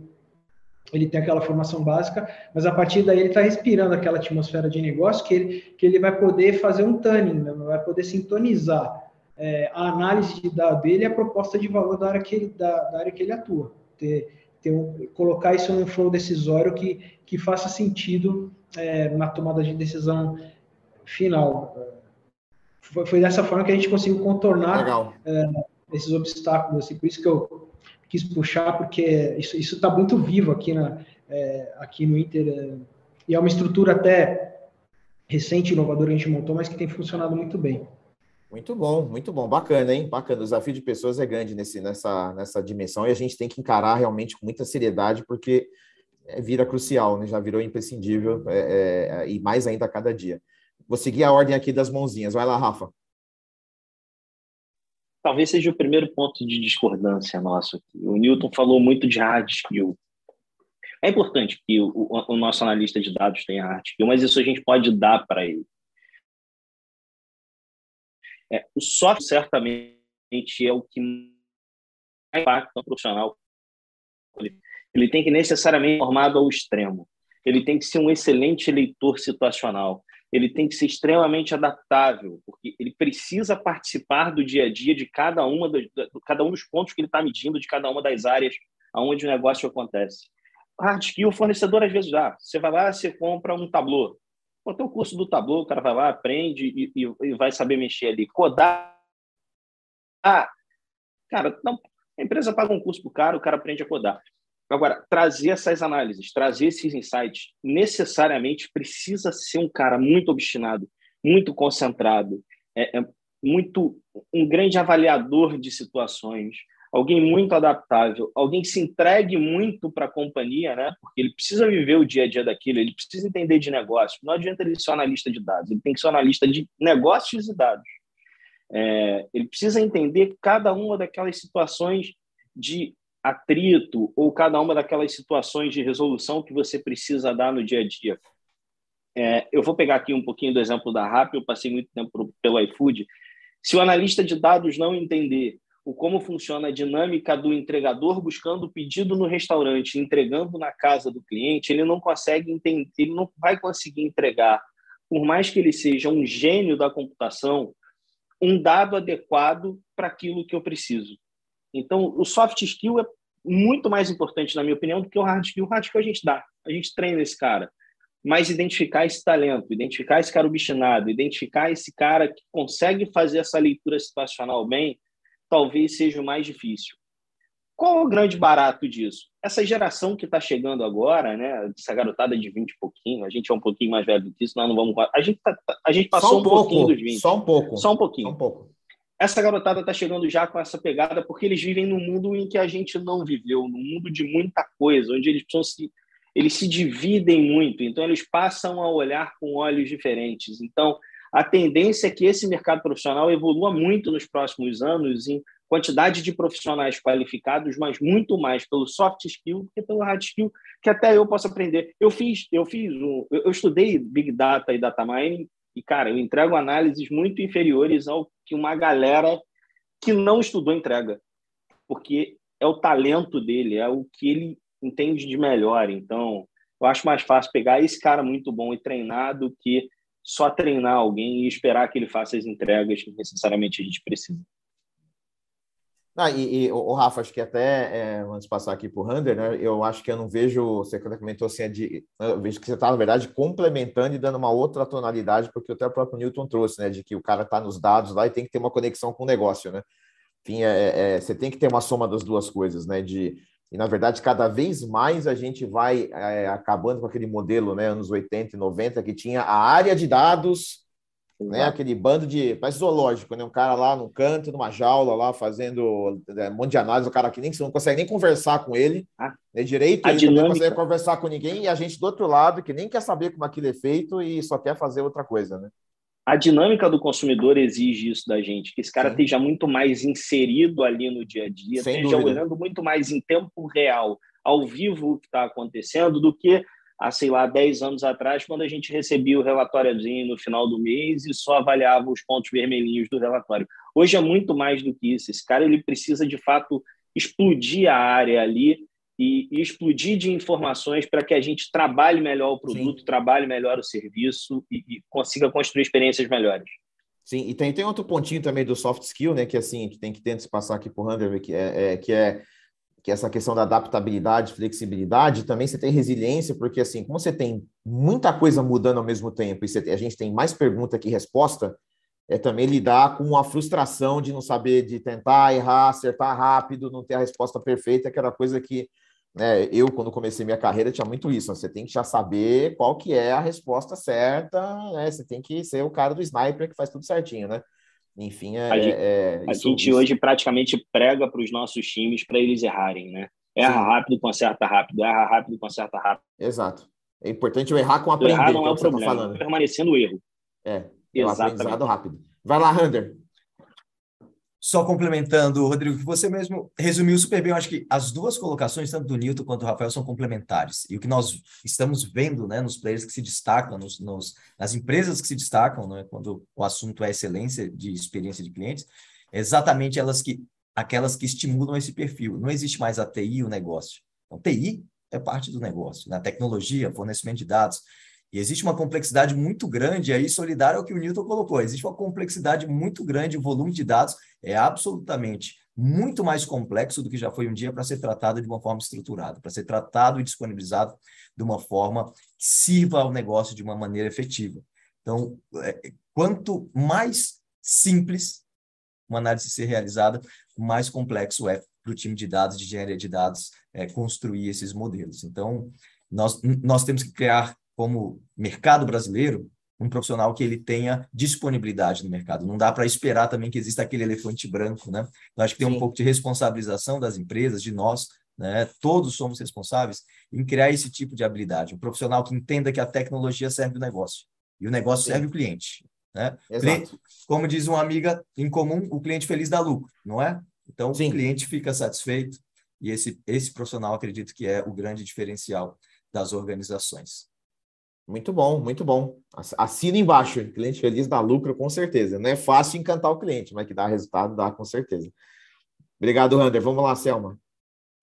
ele tem aquela formação básica, mas a partir daí ele está respirando aquela atmosfera de negócio que ele, que ele vai poder fazer um tuning, né? vai poder sintonizar é, a análise de dado dele e a proposta de valor da área que ele, da, da área que ele atua. Ter, ter um, colocar isso num flow decisório que, que faça sentido é, na tomada de decisão final. Foi, foi, dessa forma que a gente conseguiu contornar é, esses obstáculos. Assim, por isso que eu quis puxar, porque isso está muito vivo aqui, na, é, aqui no Inter. É, e é uma estrutura até recente, inovadora que a gente montou, mas que tem funcionado muito bem. Muito bom, muito bom, bacana, hein? Bacana. O desafio de pessoas é grande nesse, nessa, nessa dimensão e a gente tem que encarar realmente com muita seriedade, porque vira crucial, né? já virou imprescindível é, é, e mais ainda a cada dia. Vou seguir a ordem aqui das mãozinhas. Vai lá, Rafa. Talvez seja o primeiro ponto de discordância nosso aqui. O Newton falou muito de hard skill. É importante que o, o, o nosso analista de dados tenha hard skill, mas isso a gente pode dar para ele. É, o software certamente é o que mais impacta no profissional. Ele tem que necessariamente formado ao extremo. Ele tem que ser um excelente leitor situacional. Ele tem que ser extremamente adaptável, porque ele precisa participar do dia a dia de cada uma do, cada um dos pontos que ele está medindo, de cada uma das áreas aonde o negócio acontece. Hard skill, o fornecedor às vezes dá. Você vai lá, você compra um tablô. Pô, o curso do Tableau, o cara vai lá, aprende e, e, e vai saber mexer ali. Codar Cara, não, a empresa paga um curso para o cara, o cara aprende a codar. Agora, trazer essas análises, trazer esses insights, necessariamente precisa ser um cara muito obstinado, muito concentrado, é, é muito um grande avaliador de situações, alguém muito adaptável, alguém que se entregue muito para a companhia, né? Porque ele precisa viver o dia a dia daquilo, ele precisa entender de negócio. Não adianta ele ser analista de dados, ele tem que ser analista de negócios e dados. É, ele precisa entender cada uma daquelas situações de atrito ou cada uma daquelas situações de resolução que você precisa dar no dia a dia. É, eu vou pegar aqui um pouquinho do exemplo da RAP, eu passei muito tempo pelo iFood. Se o analista de dados não entender o como funciona a dinâmica do entregador buscando o pedido no restaurante, entregando na casa do cliente, ele não consegue entender, ele não vai conseguir entregar, por mais que ele seja um gênio da computação, um dado adequado para aquilo que eu preciso. Então, o soft skill é muito mais importante, na minha opinião, do que o hard skill. O hard skill a gente dá, a gente treina esse cara. Mas identificar esse talento, identificar esse cara obstinado, identificar esse cara que consegue fazer essa leitura situacional bem, talvez seja o mais difícil. Qual é o grande barato disso? Essa geração que está chegando agora, né? Essa garotada de 20 e pouquinho, a gente é um pouquinho mais velho do que isso, nós não vamos. A gente, tá, a gente passou um, um pouquinho dos 20. Só um pouco. Só um pouquinho. Só um pouco. Essa garotada está chegando já com essa pegada porque eles vivem num mundo em que a gente não viveu, num mundo de muita coisa, onde eles precisam se eles se dividem muito, então eles passam a olhar com olhos diferentes. Então, a tendência é que esse mercado profissional evolua muito nos próximos anos em quantidade de profissionais qualificados, mas muito mais pelo soft skill do que pelo hard skill, que até eu posso aprender. Eu fiz, eu fiz, um, eu estudei big data e data mining e cara, eu entrego análises muito inferiores ao que uma galera que não estudou entrega, porque é o talento dele, é o que ele entende de melhor. Então, eu acho mais fácil pegar esse cara muito bom e treinar do que só treinar alguém e esperar que ele faça as entregas que necessariamente a gente precisa. Ah, e, e o Rafa, acho que até, é, antes de passar aqui para o Rander, né, eu acho que eu não vejo, você comentou assim, é de, eu vejo que você está, na verdade, complementando e dando uma outra tonalidade, porque até o próprio Newton trouxe, né, de que o cara está nos dados lá e tem que ter uma conexão com o negócio, né? Enfim, é, é, é, você tem que ter uma soma das duas coisas, né, de, e, na verdade, cada vez mais a gente vai é, acabando com aquele modelo, né, anos 80 e 90, que tinha a área de dados né? Aquele bando de. Parece zoológico, né? Um cara lá no canto, numa jaula, lá fazendo é, um monte de análise, o cara que nem você não consegue nem conversar com ele ah, né, direito, ele dinâmica. não consegue conversar com ninguém, e a gente do outro lado, que nem quer saber como aquilo é feito e só quer fazer outra coisa, né? A dinâmica do consumidor exige isso da gente, que esse cara Sim. esteja muito mais inserido ali no dia a dia, Sem esteja dúvida. olhando muito mais em tempo real, ao vivo o que está acontecendo, do que há, sei lá, 10 anos atrás, quando a gente recebia o retóriozinho no final do mês e só avaliava os pontos vermelhinhos do relatório. Hoje é muito mais do que isso. Esse cara ele precisa, de fato, explodir a área ali e, e explodir de informações para que a gente trabalhe melhor o produto, Sim. trabalhe melhor o serviço e, e consiga construir experiências melhores. Sim, e tem, tem outro pontinho também do soft skill, né? Que assim, que tem que tentar passar aqui para o Hunter, que é, é, que é que essa questão da adaptabilidade, flexibilidade, também você tem resiliência, porque assim, como você tem muita coisa mudando ao mesmo tempo e você, a gente tem mais pergunta que resposta, é também lidar com a frustração de não saber, de tentar errar, acertar rápido, não ter a resposta perfeita, aquela coisa que né, eu, quando comecei minha carreira, tinha muito isso. Você tem que já saber qual que é a resposta certa, né? Você tem que ser o cara do sniper que faz tudo certinho, né? Enfim, é. A gente, é, a isso, gente isso. hoje praticamente prega para os nossos times para eles errarem, né? Erra Sim. rápido, conserta rápido, erra rápido, conserta rápido. Exato. É importante eu errar com aprender. Errar não é, é o tá problema, tá falando. permanecendo o erro. É, é aprendizado rápido. Vai lá, Rander. Só complementando, Rodrigo, que você mesmo resumiu super bem, eu acho que as duas colocações, tanto do Newton quanto do Rafael, são complementares. E o que nós estamos vendo né, nos players que se destacam, nos, nos, nas empresas que se destacam, né, quando o assunto é excelência de experiência de clientes, é exatamente elas que, aquelas que estimulam esse perfil. Não existe mais a TI e o negócio. Então, TI é parte do negócio, na né? tecnologia, fornecimento de dados, e existe uma complexidade muito grande, aí solidário ao que o Newton colocou, existe uma complexidade muito grande, o volume de dados é absolutamente muito mais complexo do que já foi um dia para ser tratado de uma forma estruturada, para ser tratado e disponibilizado de uma forma que sirva ao negócio de uma maneira efetiva. Então, é, quanto mais simples uma análise ser realizada, mais complexo é para o time de dados, de engenharia de dados, é, construir esses modelos. Então, nós, nós temos que criar, como mercado brasileiro, um profissional que ele tenha disponibilidade no mercado. Não dá para esperar também que exista aquele elefante branco, né? Eu acho que tem Sim. um pouco de responsabilização das empresas, de nós, né? Todos somos responsáveis em criar esse tipo de habilidade. Um profissional que entenda que a tecnologia serve o negócio e o negócio Sim. serve o cliente. Né? Exato. Como diz uma amiga em comum, o cliente feliz dá lucro, não é? Então, Sim. o cliente fica satisfeito e esse, esse profissional, acredito que é o grande diferencial das organizações. Muito bom, muito bom. Assina embaixo, cliente feliz dá lucro com certeza. Não é fácil encantar o cliente, mas que dá resultado, dá com certeza. Obrigado, Rander. Vamos lá, Selma.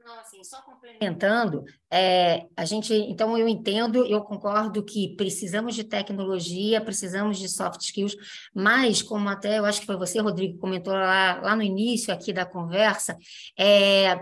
Não, assim, só complementando, é, a gente, então eu entendo, eu concordo que precisamos de tecnologia, precisamos de soft skills, mas como até eu acho que foi você, Rodrigo, comentou lá, lá no início aqui da conversa, é,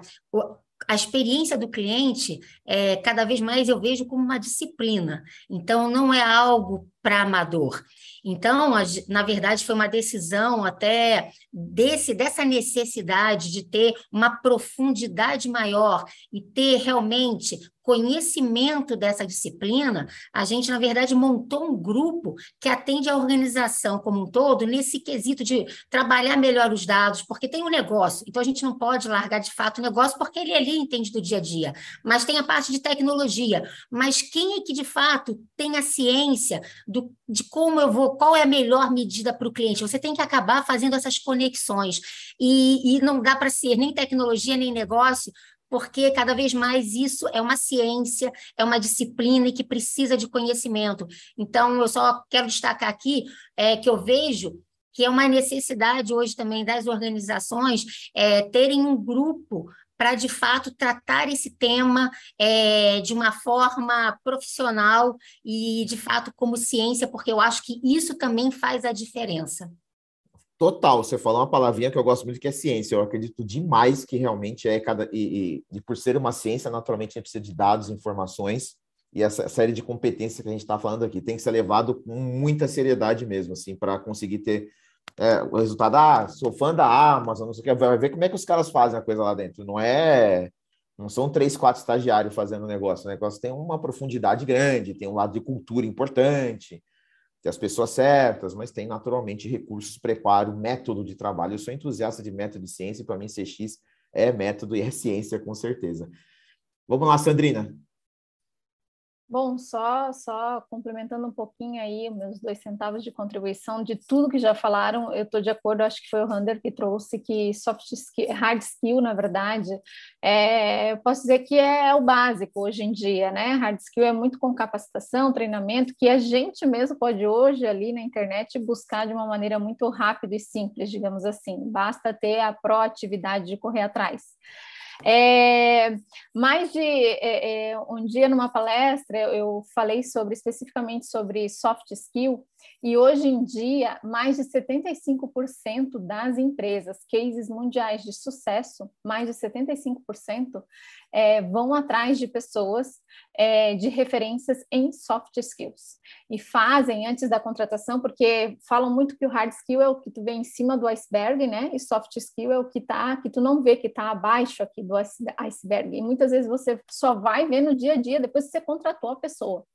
a experiência do cliente, é, cada vez mais eu vejo como uma disciplina. Então, não é algo para amador. Então, na verdade, foi uma decisão até desse dessa necessidade de ter uma profundidade maior e ter realmente conhecimento dessa disciplina, a gente, na verdade, montou um grupo que atende a organização como um todo nesse quesito de trabalhar melhor os dados, porque tem um negócio, então a gente não pode largar de fato o negócio, porque ele ali entende do dia a dia, mas tem a parte de tecnologia. Mas quem é que, de fato, tem a ciência do, de como eu vou, qual é a melhor medida para o cliente? Você tem que acabar fazendo essas conexões, e, e não dá para ser nem tecnologia, nem negócio, porque cada vez mais isso é uma ciência, é uma disciplina e que precisa de conhecimento. Então, eu só quero destacar aqui é, que eu vejo que é uma necessidade hoje também das organizações é, terem um grupo para, de fato, tratar esse tema é, de uma forma profissional e, de fato, como ciência, porque eu acho que isso também faz a diferença. Total, você falou uma palavrinha que eu gosto muito que é ciência. Eu acredito demais que realmente é cada. E, e, e por ser uma ciência, naturalmente a gente precisa de dados, informações, e essa série de competências que a gente está falando aqui tem que ser levado com muita seriedade mesmo, assim, para conseguir ter é, o resultado. Ah, sou fã da Amazon, não sei o que, vai ver como é que os caras fazem a coisa lá dentro. Não é. Não são três, quatro estagiários fazendo o negócio. O negócio tem uma profundidade grande, tem um lado de cultura importante tem as pessoas certas, mas tem naturalmente recursos, preparo, método de trabalho. Eu sou entusiasta de método de ciência, e para mim CX é método e é ciência, com certeza. Vamos lá, Sandrina. Bom, só só complementando um pouquinho aí meus dois centavos de contribuição de tudo que já falaram, eu estou de acordo, acho que foi o Rander que trouxe que soft skill, hard skill, na verdade, é, posso dizer que é o básico hoje em dia, né? Hard skill é muito com capacitação, treinamento, que a gente mesmo pode hoje ali na internet buscar de uma maneira muito rápida e simples, digamos assim. Basta ter a proatividade de correr atrás. É, mais de é, é, um dia numa palestra eu falei sobre especificamente sobre soft skill e hoje em dia, mais de 75% das empresas, cases mundiais de sucesso, mais de 75% é, vão atrás de pessoas é, de referências em soft skills. E fazem antes da contratação, porque falam muito que o hard skill é o que tu vê em cima do iceberg, né? E soft skill é o que tá, que tu não vê, que está abaixo aqui do iceberg. E muitas vezes você só vai ver no dia a dia, depois que você contratou a pessoa.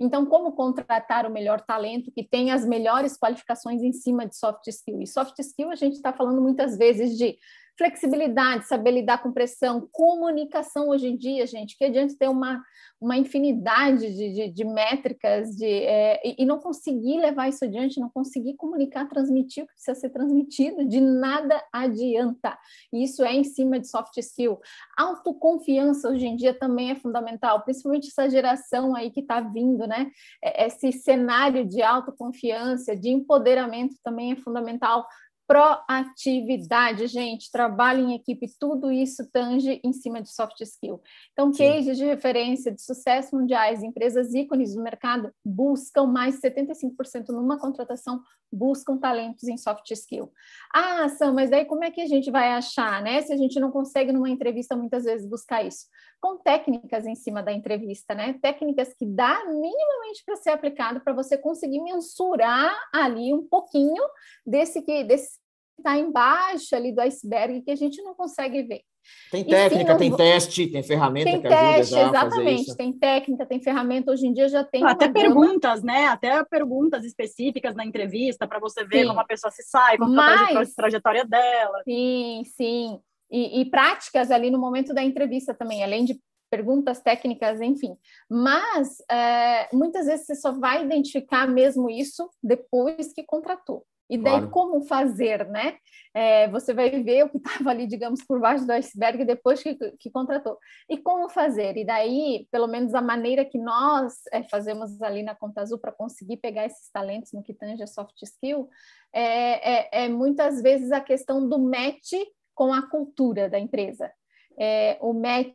Então, como contratar o melhor talento que tem as melhores qualificações em cima de soft skill? E soft skill a gente está falando muitas vezes de flexibilidade, saber lidar com pressão, comunicação hoje em dia, gente, que adianta ter uma, uma infinidade de, de, de métricas de, é, e, e, não conseguir levar isso adiante, não conseguir comunicar, transmitir o que precisa ser transmitido, de nada adianta. Isso é em cima de soft skill. Autoconfiança hoje em dia também é fundamental, principalmente essa geração aí que está vindo, né? É, esse cenário de autoconfiança, de empoderamento também é fundamental proatividade, gente, trabalho em equipe, tudo isso tange em cima de soft skill. Então, cases de referência de sucesso mundiais, empresas ícones do mercado buscam mais de 75% numa contratação, buscam talentos em soft skill. Ah, Sam, mas daí como é que a gente vai achar, né? Se a gente não consegue numa entrevista muitas vezes buscar isso. Com técnicas em cima da entrevista, né? Técnicas que dá minimamente para ser aplicado para você conseguir mensurar ali um pouquinho desse que desse está embaixo ali do iceberg que a gente não consegue ver. Tem técnica, sim, tem vou... teste, tem ferramenta tem que teste, ajuda já exatamente. Tem técnica, tem ferramenta. Hoje em dia já tem. Até perguntas, gama... né? Até perguntas específicas na entrevista para você ver sim. como a pessoa se sai, como Mas... a trajetória dela. Sim, sim. E, e práticas ali no momento da entrevista também, além de perguntas técnicas, enfim. Mas é, muitas vezes você só vai identificar mesmo isso depois que contratou. E daí, claro. como fazer, né? É, você vai ver o que estava ali, digamos, por baixo do iceberg depois que, que contratou. E como fazer? E daí, pelo menos a maneira que nós é, fazemos ali na Conta Azul para conseguir pegar esses talentos no que tange a soft skill, é, é, é, muitas vezes a questão do match com a cultura da empresa. É, o match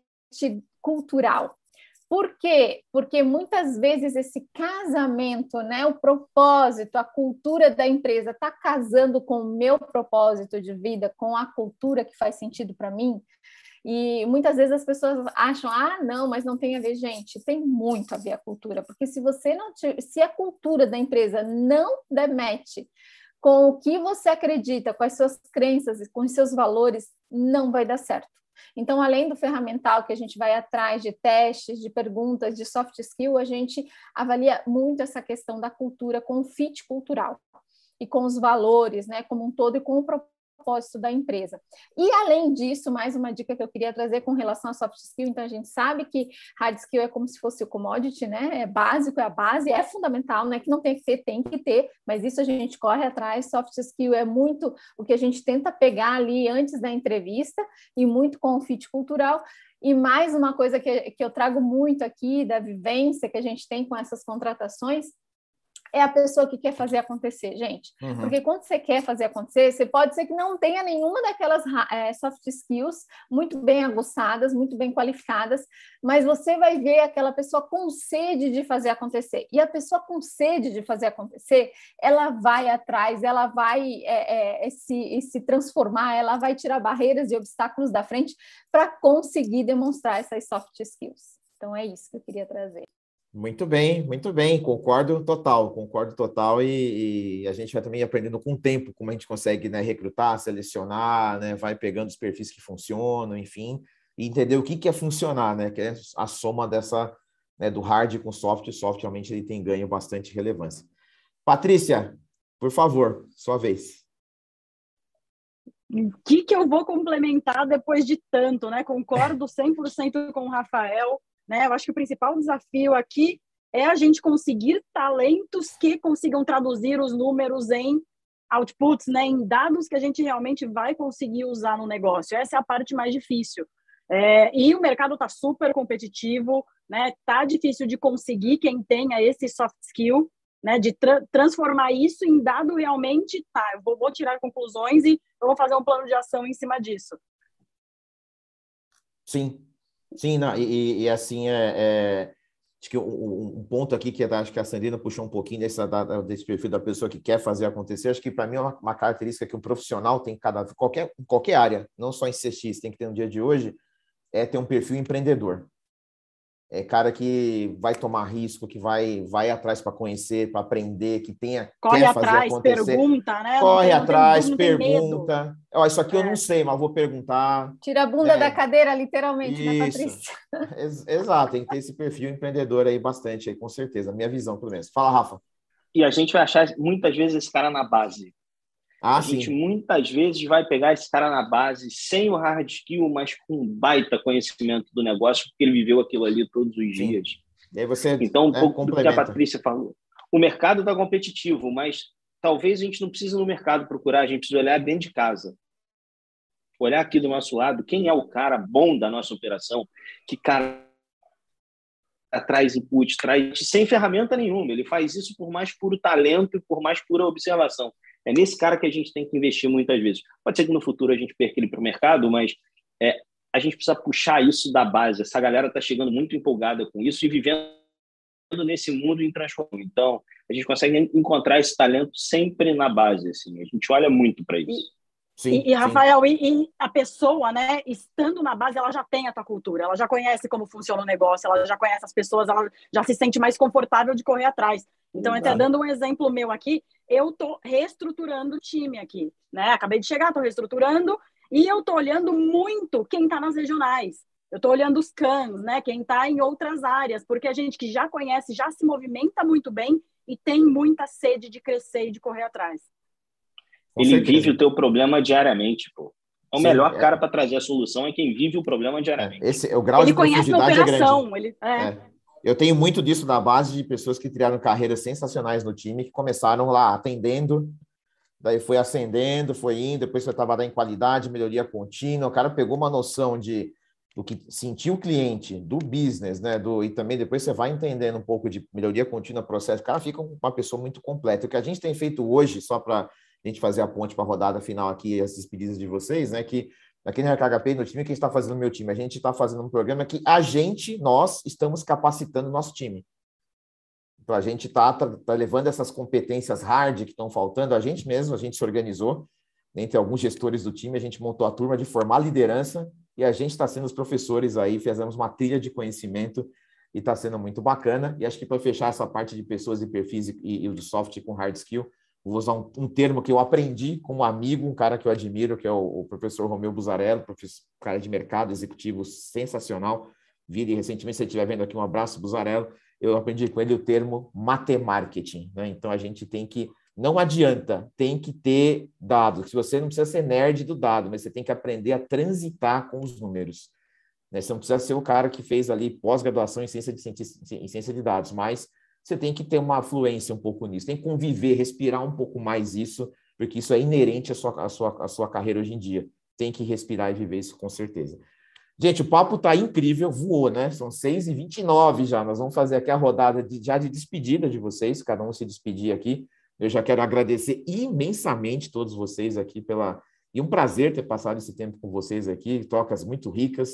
cultural. Por quê? Porque muitas vezes esse casamento, né, o propósito, a cultura da empresa está casando com o meu propósito de vida, com a cultura que faz sentido para mim. E muitas vezes as pessoas acham, ah, não, mas não tem a ver, gente, tem muito a ver a cultura, porque se você não se a cultura da empresa não der match com o que você acredita, com as suas crenças, com os seus valores, não vai dar certo. Então, além do ferramental que a gente vai atrás de testes, de perguntas, de soft skill, a gente avalia muito essa questão da cultura com o fit cultural e com os valores, né, como um todo e com o propósito propósito da empresa. E além disso, mais uma dica que eu queria trazer com relação a soft skill, então a gente sabe que hard skill é como se fosse o commodity, né? É básico, é a base, é fundamental, não é que não tem que ter, tem que ter, mas isso a gente corre atrás, soft skill é muito o que a gente tenta pegar ali antes da entrevista e muito com o fit cultural. E mais uma coisa que, que eu trago muito aqui da vivência que a gente tem com essas contratações é a pessoa que quer fazer acontecer, gente. Uhum. Porque quando você quer fazer acontecer, você pode ser que não tenha nenhuma daquelas é, soft skills muito bem aguçadas, muito bem qualificadas, mas você vai ver aquela pessoa com sede de fazer acontecer. E a pessoa com sede de fazer acontecer, ela vai atrás, ela vai é, é, se, se transformar, ela vai tirar barreiras e obstáculos da frente para conseguir demonstrar essas soft skills. Então é isso que eu queria trazer. Muito bem, muito bem, concordo total, concordo total e, e, a gente vai também aprendendo com o tempo como a gente consegue né, recrutar, selecionar, né, vai pegando os perfis que funcionam, enfim, e entender o que, que é funcionar, né, que é a soma dessa, né, do hard com soft, o soft realmente ele tem ganho bastante relevância. Patrícia, por favor, sua vez. O que, que eu vou complementar depois de tanto, né? Concordo 100% com o Rafael né? Eu acho que o principal desafio aqui é a gente conseguir talentos que consigam traduzir os números em outputs, né, em dados que a gente realmente vai conseguir usar no negócio. Essa é a parte mais difícil. É, e o mercado está super competitivo, né? Tá difícil de conseguir quem tenha esse soft skill, né? De tra transformar isso em dado realmente, tá? Eu vou, vou tirar conclusões e vou fazer um plano de ação em cima disso. Sim, Sim, não, e, e, assim, é, é, acho que um, um, ponto aqui que acho que a Sandrina puxou um pouquinho desse, desse perfil da pessoa que quer fazer acontecer, acho que para mim é uma, uma, característica que um profissional tem cada qualquer qualquer área, não só em CX, tem que ter no dia de hoje, é ter um perfil empreendedor é cara que vai tomar risco, que vai vai atrás para conhecer, para aprender, que tenha corre quer fazer atrás, acontecer. pergunta, né? Corre tem, atrás, tem, pergunta. Ó, isso aqui é. eu não sei, mas vou perguntar. Tira a bunda é. da cadeira, literalmente, né, isso. né, Patrícia? Exato, tem que ter esse perfil empreendedor aí bastante, aí, com certeza. Minha visão, pelo menos. Fala, Rafa. E a gente vai achar muitas vezes esse cara na base. Ah, a sim. gente muitas vezes vai pegar esse cara na base sem o hard skill, mas com baita conhecimento do negócio, porque ele viveu aquilo ali todos os sim. dias. Você, então, um é, pouco do que a Patrícia falou. O mercado está competitivo, mas talvez a gente não precise no mercado procurar, a gente precisa olhar dentro de casa. Olhar aqui do nosso lado, quem é o cara bom da nossa operação, que cara traz input, traz sem ferramenta nenhuma. Ele faz isso por mais puro talento e por mais pura observação. É nesse cara que a gente tem que investir muitas vezes. Pode ser que no futuro a gente perca ele para o mercado, mas é, a gente precisa puxar isso da base. Essa galera está chegando muito empolgada com isso e vivendo nesse mundo em transformação. Então, a gente consegue encontrar esse talento sempre na base. Assim. A gente olha muito para isso. Sim, e, e Rafael, e, e, a pessoa, né, estando na base, ela já tem a tua cultura, ela já conhece como funciona o negócio, ela já conhece as pessoas, ela já se sente mais confortável de correr atrás. Então, até dando um exemplo meu aqui, eu estou reestruturando o time aqui, né? Acabei de chegar, estou reestruturando e eu estou olhando muito quem está nas regionais. Eu estou olhando os cans, né? Quem está em outras áreas, porque a gente que já conhece, já se movimenta muito bem e tem muita sede de crescer e de correr atrás. Ele vive o teu problema diariamente, pô. É o Sim, melhor é. cara para trazer a solução é quem vive o problema diariamente. Esse é o grau ele de conhece a operação, é ele é. Eu tenho muito disso na base de pessoas que criaram carreiras sensacionais no time, que começaram lá atendendo, daí foi ascendendo, foi indo, depois você estava em qualidade, melhoria contínua. O cara pegou uma noção de do que sentiu o cliente, do business, né? Do, e também depois você vai entendendo um pouco de melhoria contínua, processo. O cara fica uma pessoa muito completa. O que a gente tem feito hoje, só para a gente fazer a ponte para a rodada final aqui, as despedidas de vocês, né? Que aqui no RKHP, no time, que a gente está fazendo no meu time? A gente está fazendo um programa que a gente, nós, estamos capacitando o nosso time. Então, a gente está tá, tá levando essas competências hard que estão faltando, a gente mesmo, a gente se organizou, entre alguns gestores do time, a gente montou a turma de formar liderança e a gente está sendo os professores aí, fizemos uma trilha de conhecimento e está sendo muito bacana. E acho que para fechar essa parte de pessoas e perfis e, e, e do soft com hard skill, vou usar um, um, termo que eu aprendi com um amigo, um cara que eu admiro, que é o, o professor Romeu Buzarello, professor, cara de mercado, executivo sensacional. Vire recentemente, se estiver vendo aqui, um abraço, Buzarello. Eu aprendi com ele o termo matemarketing. Né? Então, a gente tem que. Não adianta, tem que ter dados. Se você não precisa ser nerd do dado, mas você tem que aprender a transitar com os números. Né? Você não precisa ser o cara que fez ali pós-graduação em em ciência de dados, mas você tem que ter uma fluência um pouco nisso, tem que conviver, respirar um pouco mais isso, porque isso é inerente à sua, à sua, à sua carreira hoje em dia. Tem que respirar e viver isso com certeza. Gente, o papo está incrível, voou, né? São 6h29 já. Nós vamos fazer aqui a rodada de, já de despedida de vocês, cada um se despedir aqui. Eu já quero agradecer imensamente todos vocês aqui pela. E um prazer ter passado esse tempo com vocês aqui, trocas muito ricas,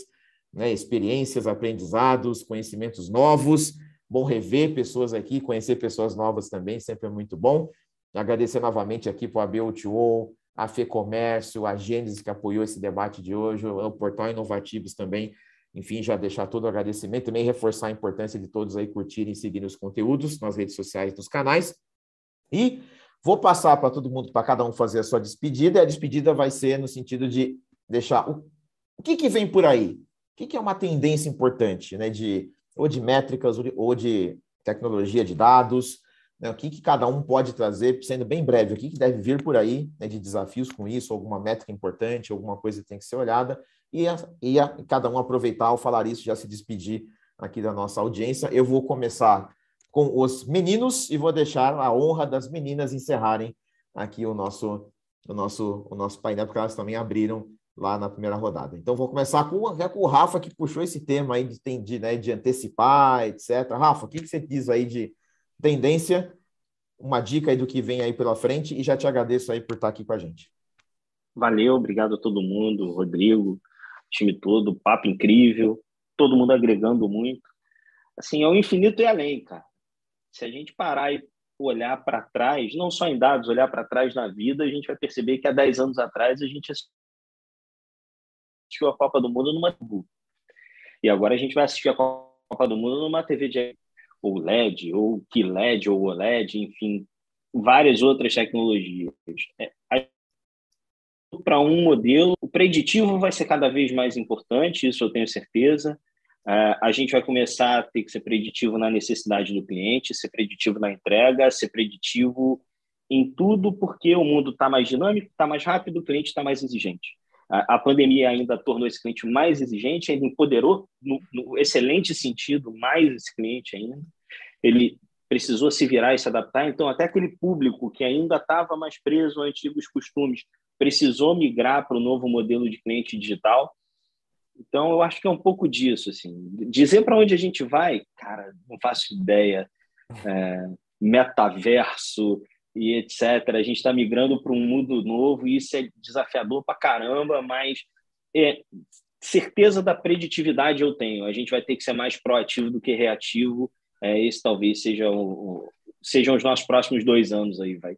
né? experiências, aprendizados, conhecimentos novos. Bom rever pessoas aqui, conhecer pessoas novas também, sempre é muito bom. Agradecer novamente aqui para o ABUTO, a FEComércio, a Gênesis que apoiou esse debate de hoje, o Portal Inovativos também. Enfim, já deixar todo o agradecimento, também reforçar a importância de todos aí curtirem e seguirem os conteúdos nas redes sociais, nos canais. E vou passar para todo mundo, para cada um fazer a sua despedida, e a despedida vai ser no sentido de deixar o, o que, que vem por aí? O que, que é uma tendência importante, né? De ou de métricas, ou de tecnologia de dados, né? o que, que cada um pode trazer, sendo bem breve, o que, que deve vir por aí né, de desafios com isso, alguma métrica importante, alguma coisa que tem que ser olhada, e, a, e a, cada um aproveitar ao falar isso, já se despedir aqui da nossa audiência. Eu vou começar com os meninos e vou deixar a honra das meninas encerrarem aqui o nosso, o nosso, o nosso painel, porque elas também abriram lá na primeira rodada. Então, vou começar com, com o Rafa, que puxou esse tema aí de, de, né, de antecipar, etc. Rafa, o que, que você diz aí de tendência? Uma dica aí do que vem aí pela frente e já te agradeço aí por estar aqui com a gente. Valeu, obrigado a todo mundo, Rodrigo, time todo, papo incrível, todo mundo agregando muito. Assim, é o infinito e além, cara. Se a gente parar e olhar para trás, não só em dados, olhar para trás na vida, a gente vai perceber que há 10 anos atrás a gente assistiu a Copa do Mundo numa e agora a gente vai assistir a Copa do Mundo numa TV de ou LED, ou QLED, ou OLED, enfim, várias outras tecnologias. É, para um modelo, o preditivo vai ser cada vez mais importante, isso eu tenho certeza. Uh, a gente vai começar a ter que ser preditivo na necessidade do cliente, ser preditivo na entrega, ser preditivo em tudo, porque o mundo está mais dinâmico, está mais rápido, o cliente está mais exigente. A, pandemia ainda tornou esse cliente mais exigente, ainda empoderou, no, no excelente sentido, mais esse cliente ainda. Ele precisou se virar e se adaptar, então até aquele público que ainda estava mais preso a antigos costumes precisou migrar para o novo modelo de cliente digital. Então eu acho que é um pouco disso, assim. Dizer para onde a gente vai, cara, não faço ideia. É, metaverso, e etc. A gente está migrando para um mundo novo e isso é desafiador para caramba, mas é, certeza da preditividade eu tenho. A gente vai ter que ser mais proativo do que reativo. É, esse talvez seja o, sejam os nossos próximos dois anos aí, vai.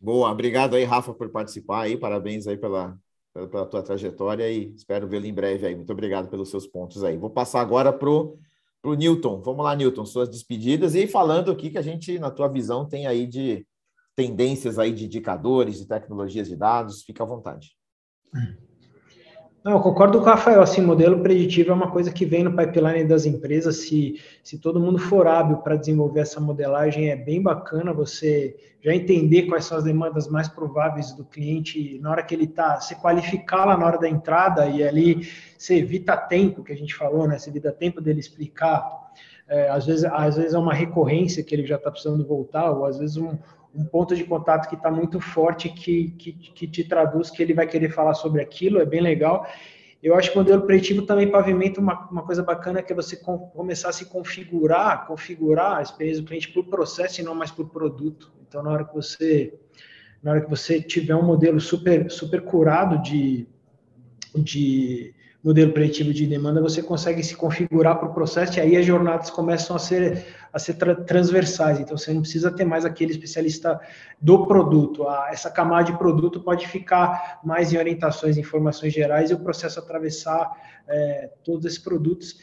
Boa, obrigado aí, Rafa, por participar aí. Parabéns aí pela, pela, pela tua trajetória e espero vê-lo em breve aí. Muito obrigado pelos seus pontos aí. Vou passar agora para o Newton. Vamos lá, Newton, suas despedidas e falando o que que a gente, na tua visão, tem aí de tendências aí de indicadores, de tecnologias de dados. Fica à vontade. Não, eu concordo com o Rafael, assim, modelo preditivo é uma coisa que vem no pipeline das empresas, se, se todo mundo for hábil para desenvolver essa modelagem, é bem bacana você já entender quais são as demandas mais prováveis do cliente na hora que ele está, se qualificar lá na hora da entrada e ali você evita tempo, que a gente falou, né, você evita tempo dele explicar, é, às, vezes, às vezes é uma recorrência que ele já está precisando voltar, ou às vezes um, um ponto de contato que está muito forte que, que, que, te traduz que ele vai querer falar sobre aquilo, é bem legal. Eu acho que o modelo preditivo também pavimenta uma, uma coisa bacana que é você com, começar a se configurar, configurar a experiência do cliente por processo e não mais por produto. Então, na hora que você na hora que você tiver um modelo super super curado de, de modelo preditivo de demanda, você consegue se configurar para o processo e aí as jornadas começam a ser, a ser tra transversais. Então, você não precisa ter mais aquele especialista do produto. A, essa camada de produto pode ficar mais em orientações, informações gerais e o processo atravessar é, todos esses produtos.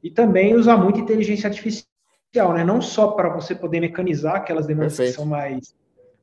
E também usar muito inteligência artificial, né? não só para você poder mecanizar aquelas demandas Perfeito. que são mais,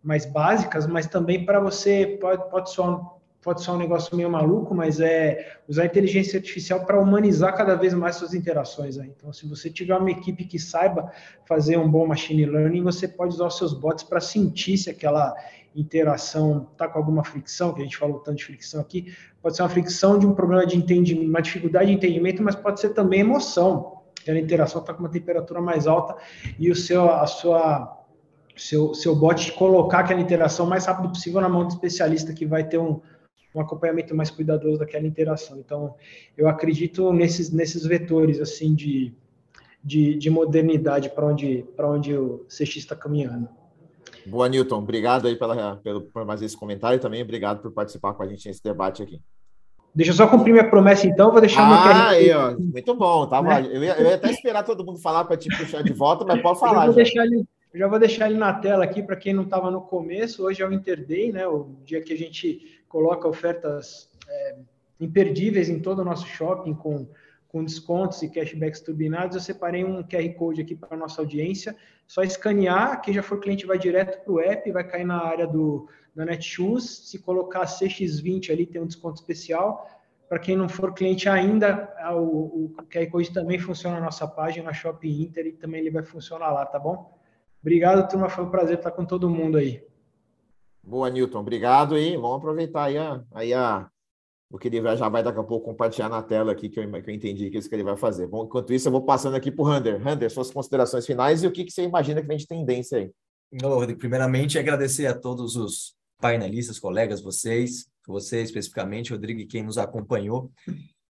mais básicas, mas também para você, pode, pode só pode ser um negócio meio maluco, mas é usar a inteligência artificial para humanizar cada vez mais suas interações. Aí. Então, se você tiver uma equipe que saiba fazer um bom machine learning, você pode usar os seus bots para sentir se aquela interação está com alguma fricção, que a gente falou tanto de fricção aqui, pode ser uma fricção de um problema de entendimento, uma dificuldade de entendimento, mas pode ser também emoção. Aquela interação está com uma temperatura mais alta e o seu, a sua seu, seu bot colocar aquela interação mais rápido possível na mão do especialista que vai ter um, um acompanhamento mais cuidadoso daquela interação. Então, eu acredito nesses, nesses vetores assim de, de, de modernidade para onde, onde o CX está caminhando. Boa, Newton. Obrigado aí pela, pelo, por mais esse comentário e também obrigado por participar com a gente nesse debate aqui. Deixa eu só cumprir minha promessa, então. Vou deixar ah, aí, ó. Muito bom. Tava, né? eu, ia, eu ia até esperar todo mundo falar para te puxar de volta, mas pode falar. Eu vou já. deixar ele, já vou deixar ele na tela aqui para quem não estava no começo. Hoje é o Interday, né? O dia que a gente coloca ofertas é, imperdíveis em todo o nosso shopping com, com descontos e cashbacks turbinados. Eu separei um QR Code aqui para a nossa audiência. Só escanear, quem já for cliente vai direto para o app, vai cair na área do, da Netshoes. Se colocar CX20 ali, tem um desconto especial. Para quem não for cliente ainda, o, o QR Code também funciona na nossa página, na Shopping Inter, e também ele vai funcionar lá, tá bom? Obrigado, turma. Foi um prazer estar com todo mundo aí. Boa, Newton. Obrigado aí. Vamos aproveitar aí, a, aí a, o que ele já vai daqui a pouco compartilhar na tela aqui, que eu, que eu entendi que é isso que ele vai fazer. Bom, enquanto isso, eu vou passando aqui para o Rander. Rander, suas considerações finais e o que, que você imagina que vem de tendência aí? Rodrigo, primeiramente, agradecer a todos os painelistas, colegas, vocês, você especificamente, Rodrigo, e quem nos acompanhou.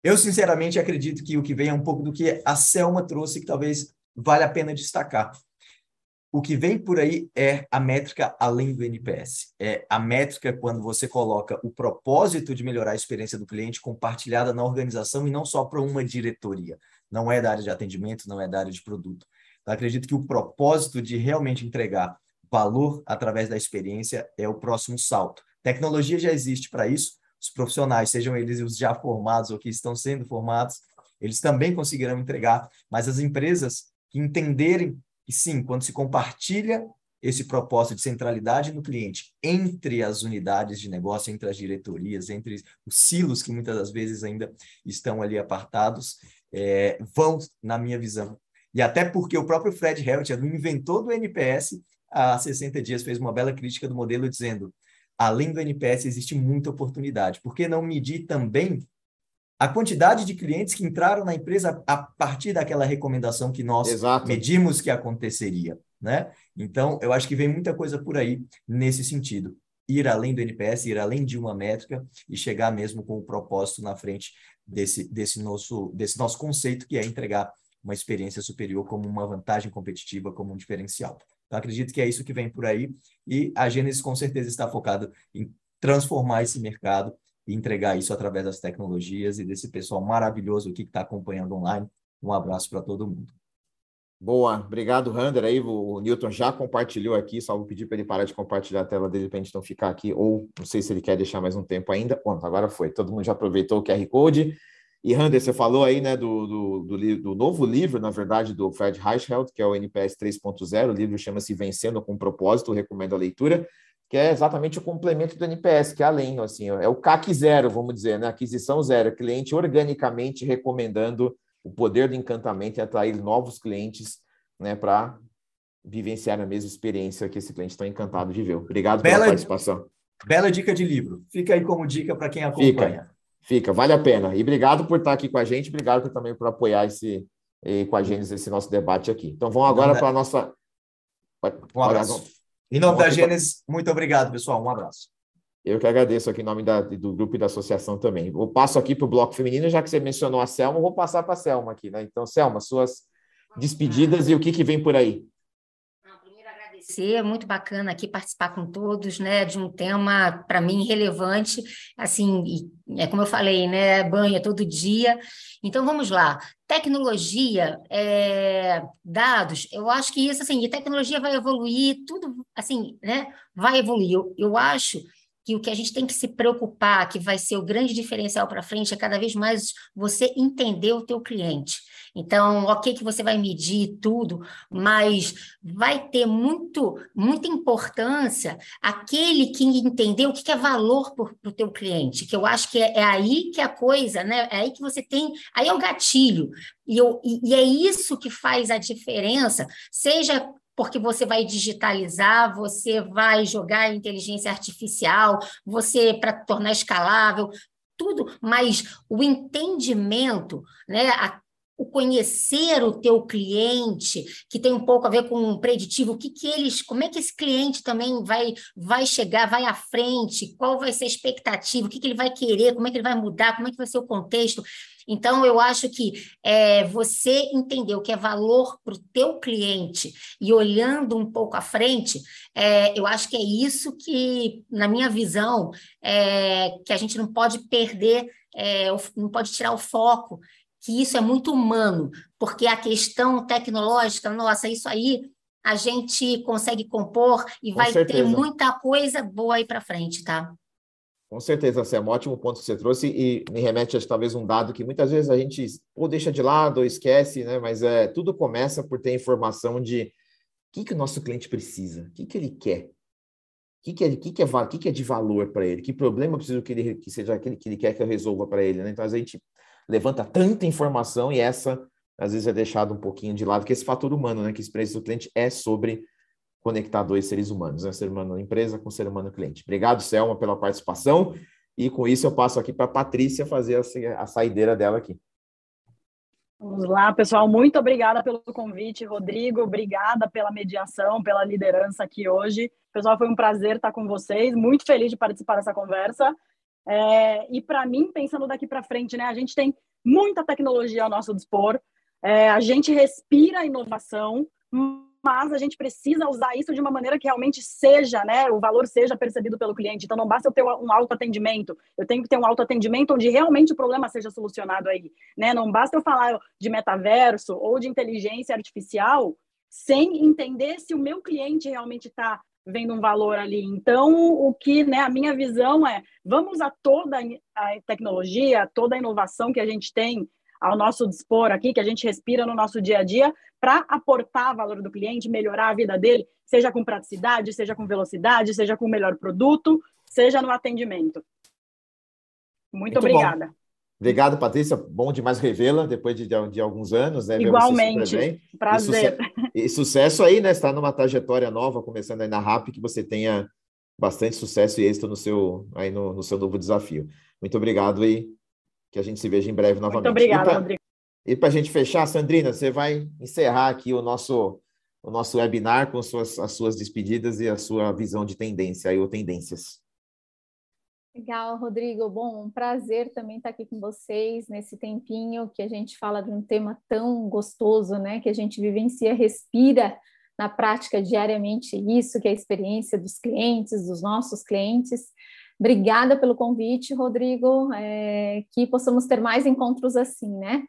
Eu, sinceramente, acredito que o que vem é um pouco do que a Selma trouxe, que talvez vale a pena destacar. O que vem por aí é a métrica além do NPS. É a métrica quando você coloca o propósito de melhorar a experiência do cliente compartilhada na organização e não só para uma diretoria. Não é da área de atendimento, não é da área de produto. Então, acredito que o propósito de realmente entregar valor através da experiência é o próximo salto. Tecnologia já existe para isso. Os profissionais, sejam eles os já formados ou que estão sendo formados, eles também conseguirão entregar, mas as empresas que entenderem e sim, quando se compartilha esse propósito de centralidade no cliente entre as unidades de negócio, entre as diretorias, entre os silos que muitas das vezes ainda estão ali apartados, é, vão, na minha visão. E até porque o próprio Fred Hewitt, o inventor do NPS, há 60 dias fez uma bela crítica do modelo dizendo além do NPS existe muita oportunidade. Por que não medir também a quantidade de clientes que entraram na empresa a partir daquela recomendação que nós Exato. medimos que aconteceria, né? Então, eu acho que vem muita coisa por aí nesse sentido. Ir além do NPS, ir além de uma métrica e chegar mesmo com o propósito na frente desse, desse, nosso, desse nosso conceito, que é entregar uma experiência superior como uma vantagem competitiva, como um diferencial. Então, acredito que é isso que vem por aí e a Gênesis com certeza está focada em transformar esse mercado e entregar isso através das tecnologias e desse pessoal maravilhoso aqui que está acompanhando online. Um abraço para todo mundo. Boa, obrigado, Rander. Aí o Newton já compartilhou aqui, só vou pedir para ele parar de compartilhar a tela dele para a gente não ficar aqui, ou não sei se ele quer deixar mais um tempo ainda. Bom, agora foi. Todo mundo já aproveitou o QR Code. E, Rander, você falou aí né, do, do, do, do, novo livro, na verdade, do Fred Reichheld, que é o NPS 3.0. O livro chama-se Vencendo com Propósito, recomendo a leitura, que é exatamente o complemento do NPS, que é além, assim, é o CAC zero, vamos dizer, né? aquisição zero, cliente organicamente recomendando o poder do encantamento e atrair novos clientes né, para vivenciar a mesma experiência que esse cliente está encantado de ver. Obrigado Bela, pela participação. Bela dica de livro. Fica aí como dica para quem acompanha. Fica. Fica, vale a pena. E obrigado por estar aqui com a gente, obrigado também por apoiar esse, com a Gênesis esse nosso debate aqui. Então vamos agora para a nossa. Um abraço. Em nome da Gênesis, muito obrigado, pessoal. Um abraço. Eu que agradeço aqui em nome da, do grupo e da associação também. Eu passo aqui para o bloco feminino, já que você mencionou a Selma, vou passar para a Selma aqui, né? Então, Selma, suas despedidas e o que, que vem por aí agradecer, é muito bacana aqui participar com todos, né, de um tema para mim relevante, assim, é como eu falei, né, banha todo dia. Então vamos lá, tecnologia, é, dados, eu acho que isso assim, a tecnologia vai evoluir, tudo assim, né, vai evoluir. Eu, eu acho que o que a gente tem que se preocupar, que vai ser o grande diferencial para frente, é cada vez mais você entender o teu cliente. Então, ok que você vai medir tudo, mas vai ter muito, muita importância aquele que entender o que é valor para o teu cliente, que eu acho que é, é, aí que a coisa, né? É aí que você tem, aí é o gatilho. E, eu, e, e é isso que faz a diferença, seja porque você vai digitalizar, você vai jogar inteligência artificial, você para tornar escalável, tudo, mas o entendimento, né, a o conhecer o teu cliente, que tem um pouco a ver com o preditivo, o que, que eles, como é que esse cliente também vai, vai chegar, vai à frente, qual vai ser a expectativa, o que, que ele vai querer, como é que ele vai mudar, como é que vai ser o contexto. Então, eu acho que é, você entender o que é valor para o teu cliente e olhando um pouco à frente, é, eu acho que é isso que, na minha visão, é, que a gente não pode perder, é, não pode tirar o foco que isso é muito humano, porque a questão tecnológica, nossa, isso aí a gente consegue compor e Com vai certeza. ter muita coisa boa aí para frente, tá? Com certeza, Sam, é um ótimo ponto que você trouxe e me remete a talvez um dado que muitas vezes a gente ou deixa de lado ou esquece, né? Mas é, tudo começa por ter informação de o que, que o nosso cliente precisa, o que, que ele quer, o que, que, é, que, que, é, que, que é de valor para ele, que problema precisa que ele que seja aquele que ele quer que eu resolva para ele, né? Então a gente levanta tanta informação e essa, às vezes, é deixada um pouquinho de lado, que esse fator humano, né? Que a experiência do cliente é sobre conectar dois seres humanos, né? Ser humano empresa com ser humano cliente. Obrigado, Selma, pela participação. E com isso eu passo aqui para a Patrícia fazer a, a saideira dela aqui. Vamos lá, pessoal. Muito obrigada pelo convite, Rodrigo. Obrigada pela mediação, pela liderança aqui hoje. Pessoal, foi um prazer estar com vocês. Muito feliz de participar dessa conversa. É, e para mim, pensando daqui para frente, né, a gente tem muita tecnologia ao nosso dispor, é, a gente respira inovação, mas a gente precisa usar isso de uma maneira que realmente seja, né, o valor seja percebido pelo cliente. Então, não basta eu ter um autoatendimento, eu tenho que ter um autoatendimento onde realmente o problema seja solucionado aí, né? Não basta eu falar de metaverso ou de inteligência artificial sem entender se o meu cliente realmente está vendo um valor ali. Então, o que, né, a minha visão é, vamos usar toda a tecnologia, toda a inovação que a gente tem ao nosso dispor aqui, que a gente respira no nosso dia a dia, para aportar valor do cliente, melhorar a vida dele, seja com praticidade, seja com velocidade, seja com o melhor produto, seja no atendimento. Muito, Muito obrigada. Bom. Obrigado, Patrícia. Bom demais revê-la depois de, de, alguns anos, né? Igualmente. Prazer. E, suce e, sucesso aí, né? Está numa trajetória nova, começando aí na RAP, que você tenha bastante sucesso e êxito no seu, aí no, no seu novo desafio. Muito obrigado e que a gente se veja em breve novamente. Muito obrigada, Rodrigo. E para a gente fechar, Sandrina, você vai encerrar aqui o nosso, o nosso webinar com suas, as suas despedidas e a sua visão de tendência aí, ou tendências. Legal, Rodrigo. Bom, um prazer também estar aqui com vocês nesse tempinho que a gente fala de um tema tão gostoso, né? Que a gente vivencia, respira na prática diariamente isso, que é a experiência dos clientes, dos nossos clientes. Obrigada pelo convite, Rodrigo. É, que possamos ter mais encontros assim, né?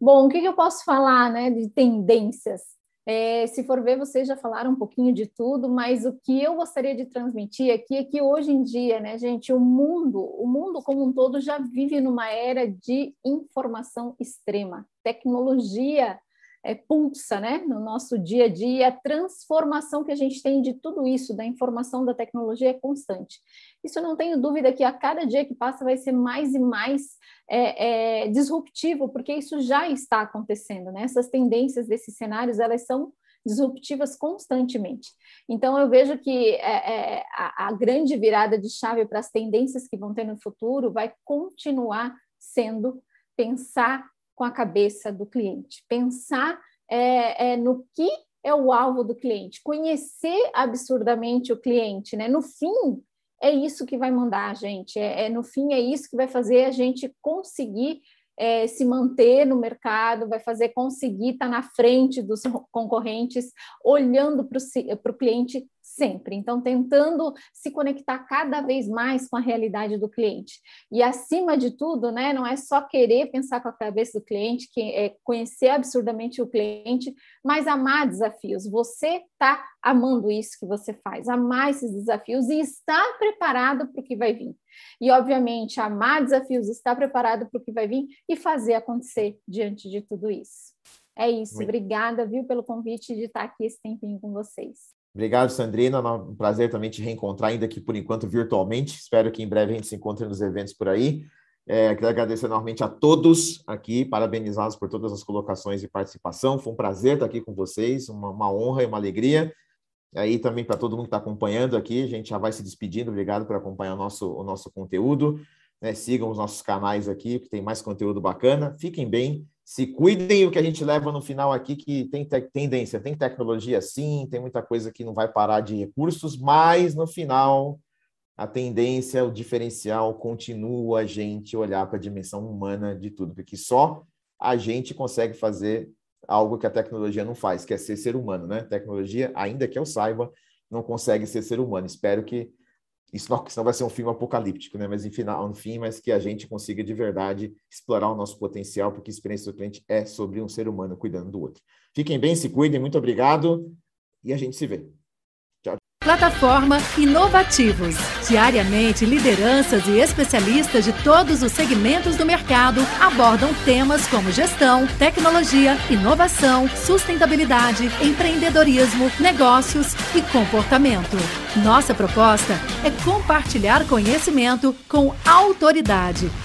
Bom, o que, eu posso falar, né? De tendências. É, se for ver, vocês já falaram um pouquinho de tudo, mas o que eu gostaria de transmitir aqui é que hoje em dia, né, gente, o mundo, o mundo como um todo já vive numa era de informação extrema. Tecnologia é, pulsa né, no nosso dia a dia, a transformação que a gente tem de tudo isso, da informação, da tecnologia, é constante. Isso não tenho dúvida que a cada dia que passa vai ser mais e mais é, é, disruptivo, porque isso já está acontecendo, né? Essas tendências desses cenários, elas são disruptivas constantemente. Então, eu vejo que é, é, a, a grande virada de chave para as tendências que vão ter no futuro vai continuar sendo pensar com a cabeça do cliente, pensar é, é, no que é o alvo do cliente, conhecer absurdamente o cliente, né? No fim, é isso que vai mandar a gente, é, é no fim, é isso que vai fazer a gente conseguir é, se manter no mercado, vai fazer conseguir estar na frente dos concorrentes, olhando para o cliente sempre. Então, tentando se conectar cada vez mais com a realidade do cliente. E, acima de tudo, né, não é só querer pensar com a cabeça do cliente, que é conhecer absurdamente o cliente, mas amar desafios. Você está amando isso que você faz, amar esses desafios e estar preparado para o que vai vir. E, obviamente, amar desafios, estar preparado para o que vai vir e fazer acontecer diante de tudo isso. É isso. Muito. Obrigada, viu, pelo convite de estar aqui esse tempinho com vocês. Obrigado, Sandrina. Um prazer também te reencontrar, ainda que por enquanto virtualmente. Espero que em breve a gente se encontre nos eventos por aí. É, quero agradecer enormemente a todos aqui, parabenizá-los por todas as colocações e participação. Foi um prazer estar aqui com vocês, uma, uma honra e uma alegria. Aí também para todo mundo que está acompanhando aqui, a gente já vai se despedindo. Obrigado por acompanhar o nosso, o nosso conteúdo. Né? Sigam os nossos canais aqui, que tem mais conteúdo bacana. Fiquem bem se cuidem o que a gente leva no final aqui, que tem tendência, tem tecnologia sim, tem muita coisa que não vai parar de recursos, mas no final a tendência, o diferencial continua a gente olhar para a dimensão humana de tudo, porque só a gente consegue fazer algo que a tecnologia não faz, que é ser ser humano, né? Tecnologia, ainda que eu saiba, não consegue ser ser humano. Espero que isso não, vai ser um filme apocalíptico, né? Mas enfim, no fim, mas que a gente consiga de verdade explorar o nosso potencial, porque a experiência do cliente é sobre um ser humano cuidando do outro. Fiquem bem, se cuidem, muito obrigado e a gente se vê. Plataforma Inovativos. Diariamente, lideranças e especialistas de todos os segmentos do mercado abordam temas como gestão, tecnologia, inovação, sustentabilidade, empreendedorismo, negócios e comportamento. Nossa proposta é compartilhar conhecimento com autoridade